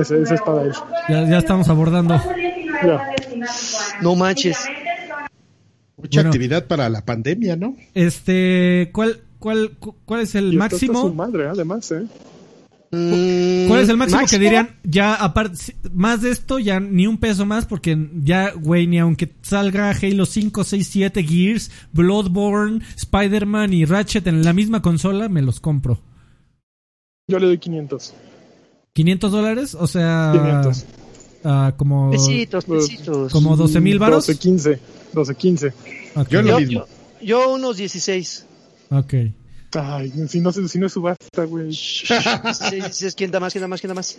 S3: Ese, ese es para él.
S4: Ya, ya estamos abordando.
S2: No manches.
S1: Mucha actividad para la pandemia, ¿no?
S4: Este, ¿cuál, cuál, cuál es el máximo?
S3: Su madre, además, ¿eh?
S4: Mm, ¿Cuál es el máximo, que dirían? Ya, aparte, más de esto, ya ni un peso más, porque ya, güey, ni aunque salga Halo 5, 6, 7, Gears, Bloodborne, Spider-Man y Ratchet en la misma consola, me los compro.
S3: Yo le doy 500.
S4: ¿500 dólares? O sea. 500. Uh, como.
S2: Pesitos, pesitos.
S4: Como 12 mil baros.
S3: 12, 15. 12, 15.
S1: Yo, lo mismo.
S2: Yo, unos 16.
S4: Ok.
S3: Ay, si no, si no es subasta, güey. sí,
S2: es quien da más, quién da más, quién da más.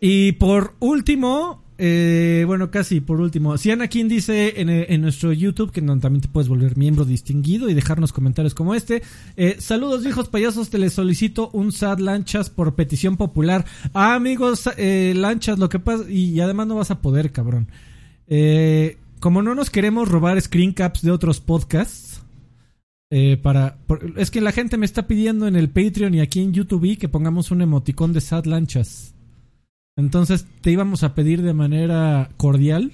S4: Y por último, eh, bueno, casi por último, si Anakin dice en, en, nuestro YouTube que no, también te puedes volver miembro distinguido y dejarnos comentarios como este. Eh, saludos, viejos payasos, te les solicito un SAT lanchas por petición popular. Ah, amigos, eh, lanchas, lo que pasa, y, además no vas a poder, cabrón. Eh, como no nos queremos robar screen caps de otros podcasts, eh, para es que la gente me está pidiendo en el Patreon y aquí en YouTube que pongamos un emoticón de sad lanchas. Entonces te íbamos a pedir de manera cordial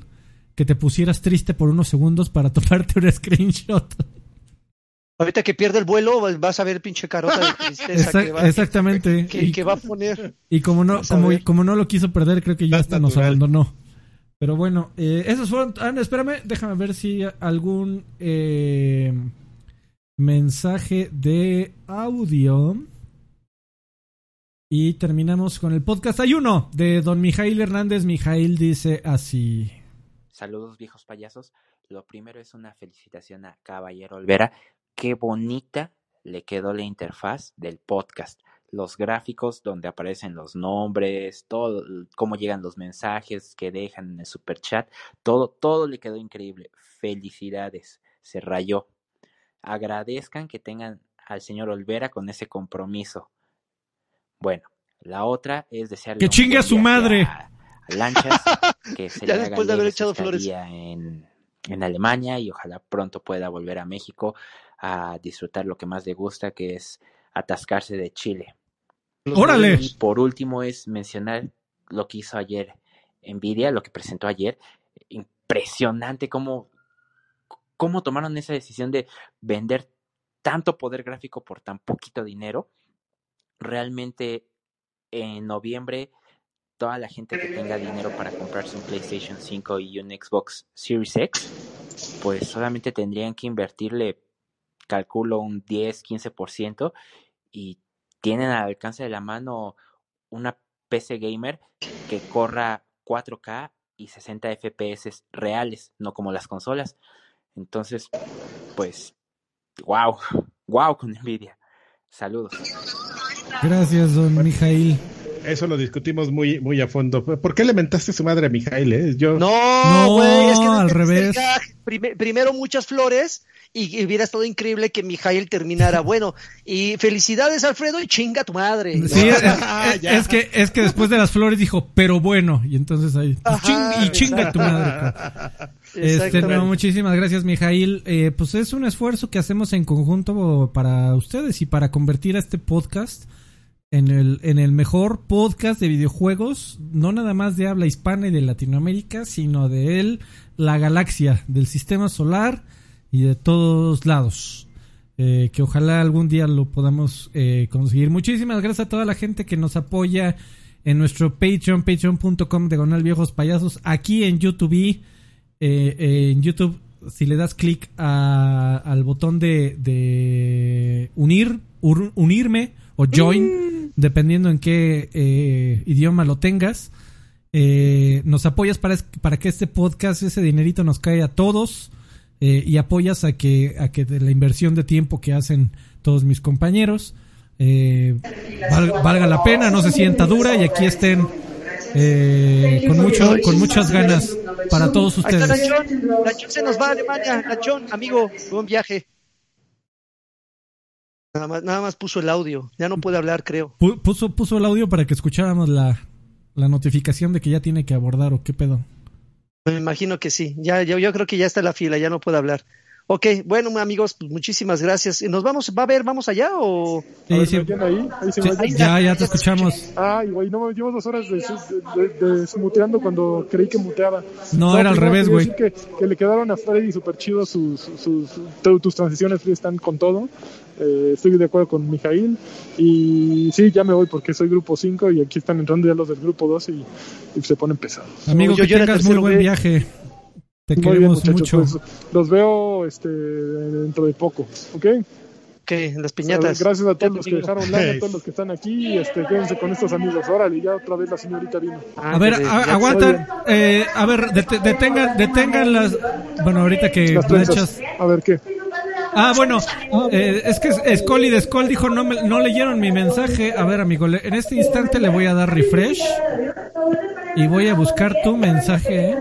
S4: que te pusieras triste por unos segundos para tomarte un screenshot.
S2: Ahorita que pierde el vuelo vas a ver pinche carota de tristeza que va,
S4: exactamente
S2: que, va a poner.
S4: Y como no como, como no lo quiso perder creo que ya hasta nos abandonó. Pero bueno, eh, esos fueron. Ah, espérame, déjame ver si algún eh, mensaje de audio. Y terminamos con el podcast. Hay uno de don Mijail Hernández. Mijail dice así.
S5: Saludos viejos payasos. Lo primero es una felicitación a Caballero Olvera. Qué bonita le quedó la interfaz del podcast los gráficos donde aparecen los nombres, todo, cómo llegan los mensajes que dejan en el super chat, todo, todo le quedó increíble. Felicidades, se rayó. Agradezcan que tengan al señor Olvera con ese compromiso. Bueno, la otra es desearle
S4: que chingue a su madre.
S5: Lanchas que se
S2: ya después de haber echado flores
S5: en, en Alemania y ojalá pronto pueda volver a México a disfrutar lo que más le gusta, que es atascarse de Chile.
S4: ¡Órale!
S5: Y por último es mencionar lo que hizo ayer Nvidia, lo que presentó ayer. Impresionante cómo, cómo tomaron esa decisión de vender tanto poder gráfico por tan poquito dinero. Realmente en noviembre toda la gente que tenga dinero para comprarse un PlayStation 5 y un Xbox Series X, pues solamente tendrían que invertirle, calculo, un 10-15% y tienen al alcance de la mano una PC gamer que corra 4K y 60 FPS reales, no como las consolas. Entonces, pues, wow, wow con Nvidia. Saludos.
S4: Gracias, don Mijail.
S1: Eso lo discutimos muy, muy a fondo. ¿Por qué le mentaste a su madre a Mijail? Eh?
S2: Yo... No, güey, es que al revés. primero muchas flores y, hubiera estado increíble que Mijail terminara. Bueno, y felicidades Alfredo y chinga tu madre.
S4: Sí, es, que, es que después de las flores dijo, pero bueno, y entonces ahí, pues, y chinga tu madre. Este, no, muchísimas gracias Mijail. Eh, pues es un esfuerzo que hacemos en conjunto para ustedes y para convertir a este podcast en el, en el mejor podcast de videojuegos, no nada más de habla hispana y de Latinoamérica, sino de él, la galaxia, del sistema solar y de todos lados. Eh, que ojalá algún día lo podamos eh, conseguir. Muchísimas gracias a toda la gente que nos apoya en nuestro Patreon, patreon.com diagonal viejos payasos, aquí en YouTube. Eh, en YouTube, si le das clic al botón de, de unir, unirme o join, mm. dependiendo en qué idioma lo tengas, nos apoyas para, para que este podcast, ese dinerito nos cae a todos eh, y apoyas a que, a que de la inversión de tiempo que hacen todos mis compañeros eh, valga, la pena, no se sienta dura y aquí estén eh, con mucho, con muchas ganas para todos ustedes.
S2: Se nos va a Alemania, amigo, buen viaje. Nada más, nada más puso el audio, ya no puede hablar, creo.
S4: Puso, puso el audio para que escucháramos la, la notificación de que ya tiene que abordar o qué pedo.
S2: Me imagino que sí. Ya, yo, yo creo que ya está la fila, ya no puede hablar. Ok, bueno amigos, pues muchísimas gracias. ¿Nos vamos, va a ver, vamos allá o...?
S4: Sí, sí. Ahí, ahí ya, ya te escuchamos.
S3: Ay, güey, no, llevo dos horas desmuteando cuando creí que muteaba.
S4: No, era al revés, güey.
S3: Que, que, le quedaron a Freddy súper chido sus, sus, tus transiciones, Freddy, están con todo. Eh, estoy de acuerdo con Mijail y sí, ya me voy porque soy grupo 5 y aquí están entrando ya los del grupo 2 y, se ponen pesados.
S4: Amigo, que tengas muy buen viaje. Te queremos mucho. Pues,
S3: los veo este, dentro de poco, ¿ok?
S2: Que las piñatas.
S3: gracias a todos los que dejaron like, a todos los que están aquí. Este, quédense con estos amigos. Órale, ya otra vez la señorita vino.
S4: a ver, aguantan. Eh, a ver, detengan, detengan las. Bueno, ahorita que
S3: las A ver qué.
S4: Ah, bueno, eh, es que Scully de Skull dijo no, me, no leyeron mi mensaje. A ver, amigo, en este instante le voy a dar refresh y voy a buscar tu mensaje. ¿eh?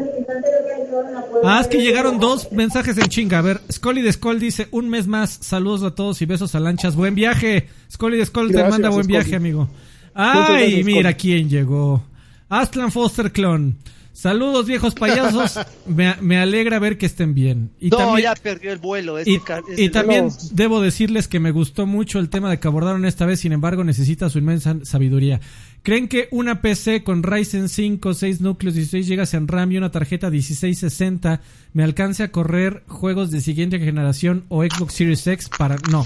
S4: Ah, es que llegaron dos mensajes en chinga. A ver, Scully de Skull dice un mes más. Saludos a todos y besos a lanchas. Buen viaje. Scully de Skull te manda buen viaje, amigo. Ay, mira quién llegó. Aslan Foster Clone. Saludos viejos payasos, me, alegra ver que estén bien.
S2: Y no, ya perdió el vuelo.
S4: Este y, también debo decirles que me gustó mucho el tema de que abordaron esta vez, sin embargo necesita su inmensa sabiduría. ¿Creen que una PC con Ryzen 5, 6 núcleos, 16 GB en RAM y una tarjeta 1660 me alcance a correr juegos de siguiente generación o Xbox Series X? Para no,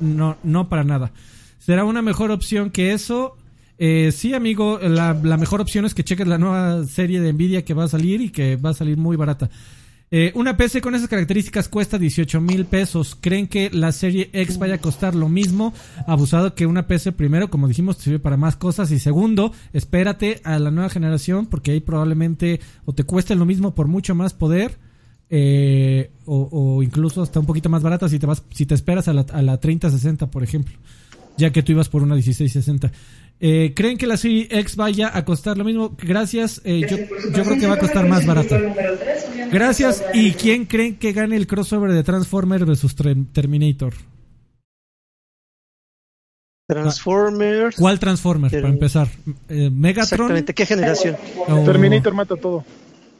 S4: no, no para nada. Será una mejor opción que eso eh, sí, amigo, la, mejor opción es que cheques la nueva serie de Nvidia que va a salir y que va a salir muy barata. Eh, una PC con esas características cuesta 18 mil pesos. ¿Creen que la serie X vaya a costar lo mismo? Abusado que una PC, primero, como dijimos, te sirve para más cosas. Y segundo, espérate a la nueva generación porque ahí probablemente o te cueste lo mismo por mucho más poder. Eh, o, incluso hasta un poquito más barata si te vas si te esperas a la, a la 3060 por ejemplo ya que tú ibas por una 1660 eh, ¿Creen que la Serie X vaya a costar lo mismo? Gracias. Eh, yo, yo, creo que va a costar más barata. Gracias. ¿Y quién creen que gane el crossover de Transformer versus Terminator?
S2: Transformers.
S4: ¿Cuál Transformer, para empezar? Eh, ¿Megatron?
S2: Exactamente. ¿Qué generación?
S3: Terminator mata todo.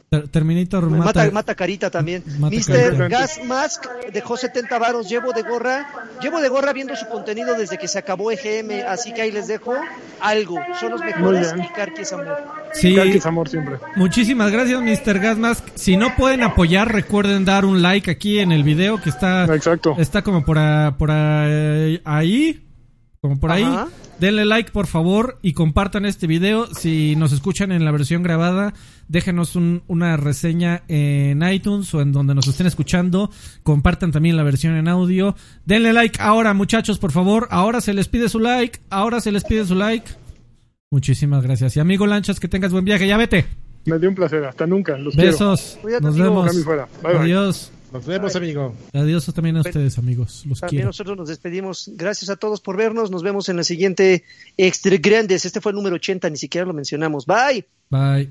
S4: Terminator
S2: mata, mata, carita también. Mr. Gas Mask dejó 70 varos. Llevo de gorra. Llevo de gorra viendo su contenido desde que se acabó EGM. Así que ahí les dejo algo. Son los mejores y Karki es amor.
S4: Sí.
S3: es amor siempre.
S4: Muchísimas gracias, Mr. Gas Mask. Si no pueden apoyar, recuerden dar un like aquí en el video que está.
S3: Exacto.
S4: Está como por, por ahí. Como por ahí. Denle like por favor y compartan este video. Si nos escuchan en la versión grabada, déjenos una reseña en iTunes o en donde nos estén escuchando. Compartan también la versión en audio. Denle like ahora muchachos por favor. Ahora se les pide su like. Ahora se les pide su like. Muchísimas gracias. Y amigo Lanchas, que tengas buen viaje. Ya vete.
S3: Me dio un placer. Hasta nunca. Los
S4: Besos. Nos vemos. Adiós.
S1: Nos vemos, amigo.
S4: Adiós también a ustedes, amigos. Los también
S2: nosotros nos despedimos. Gracias a todos por vernos. Nos vemos en la siguiente Extra Grandes. Este fue el número 80, ni siquiera lo mencionamos. Bye.
S4: Bye.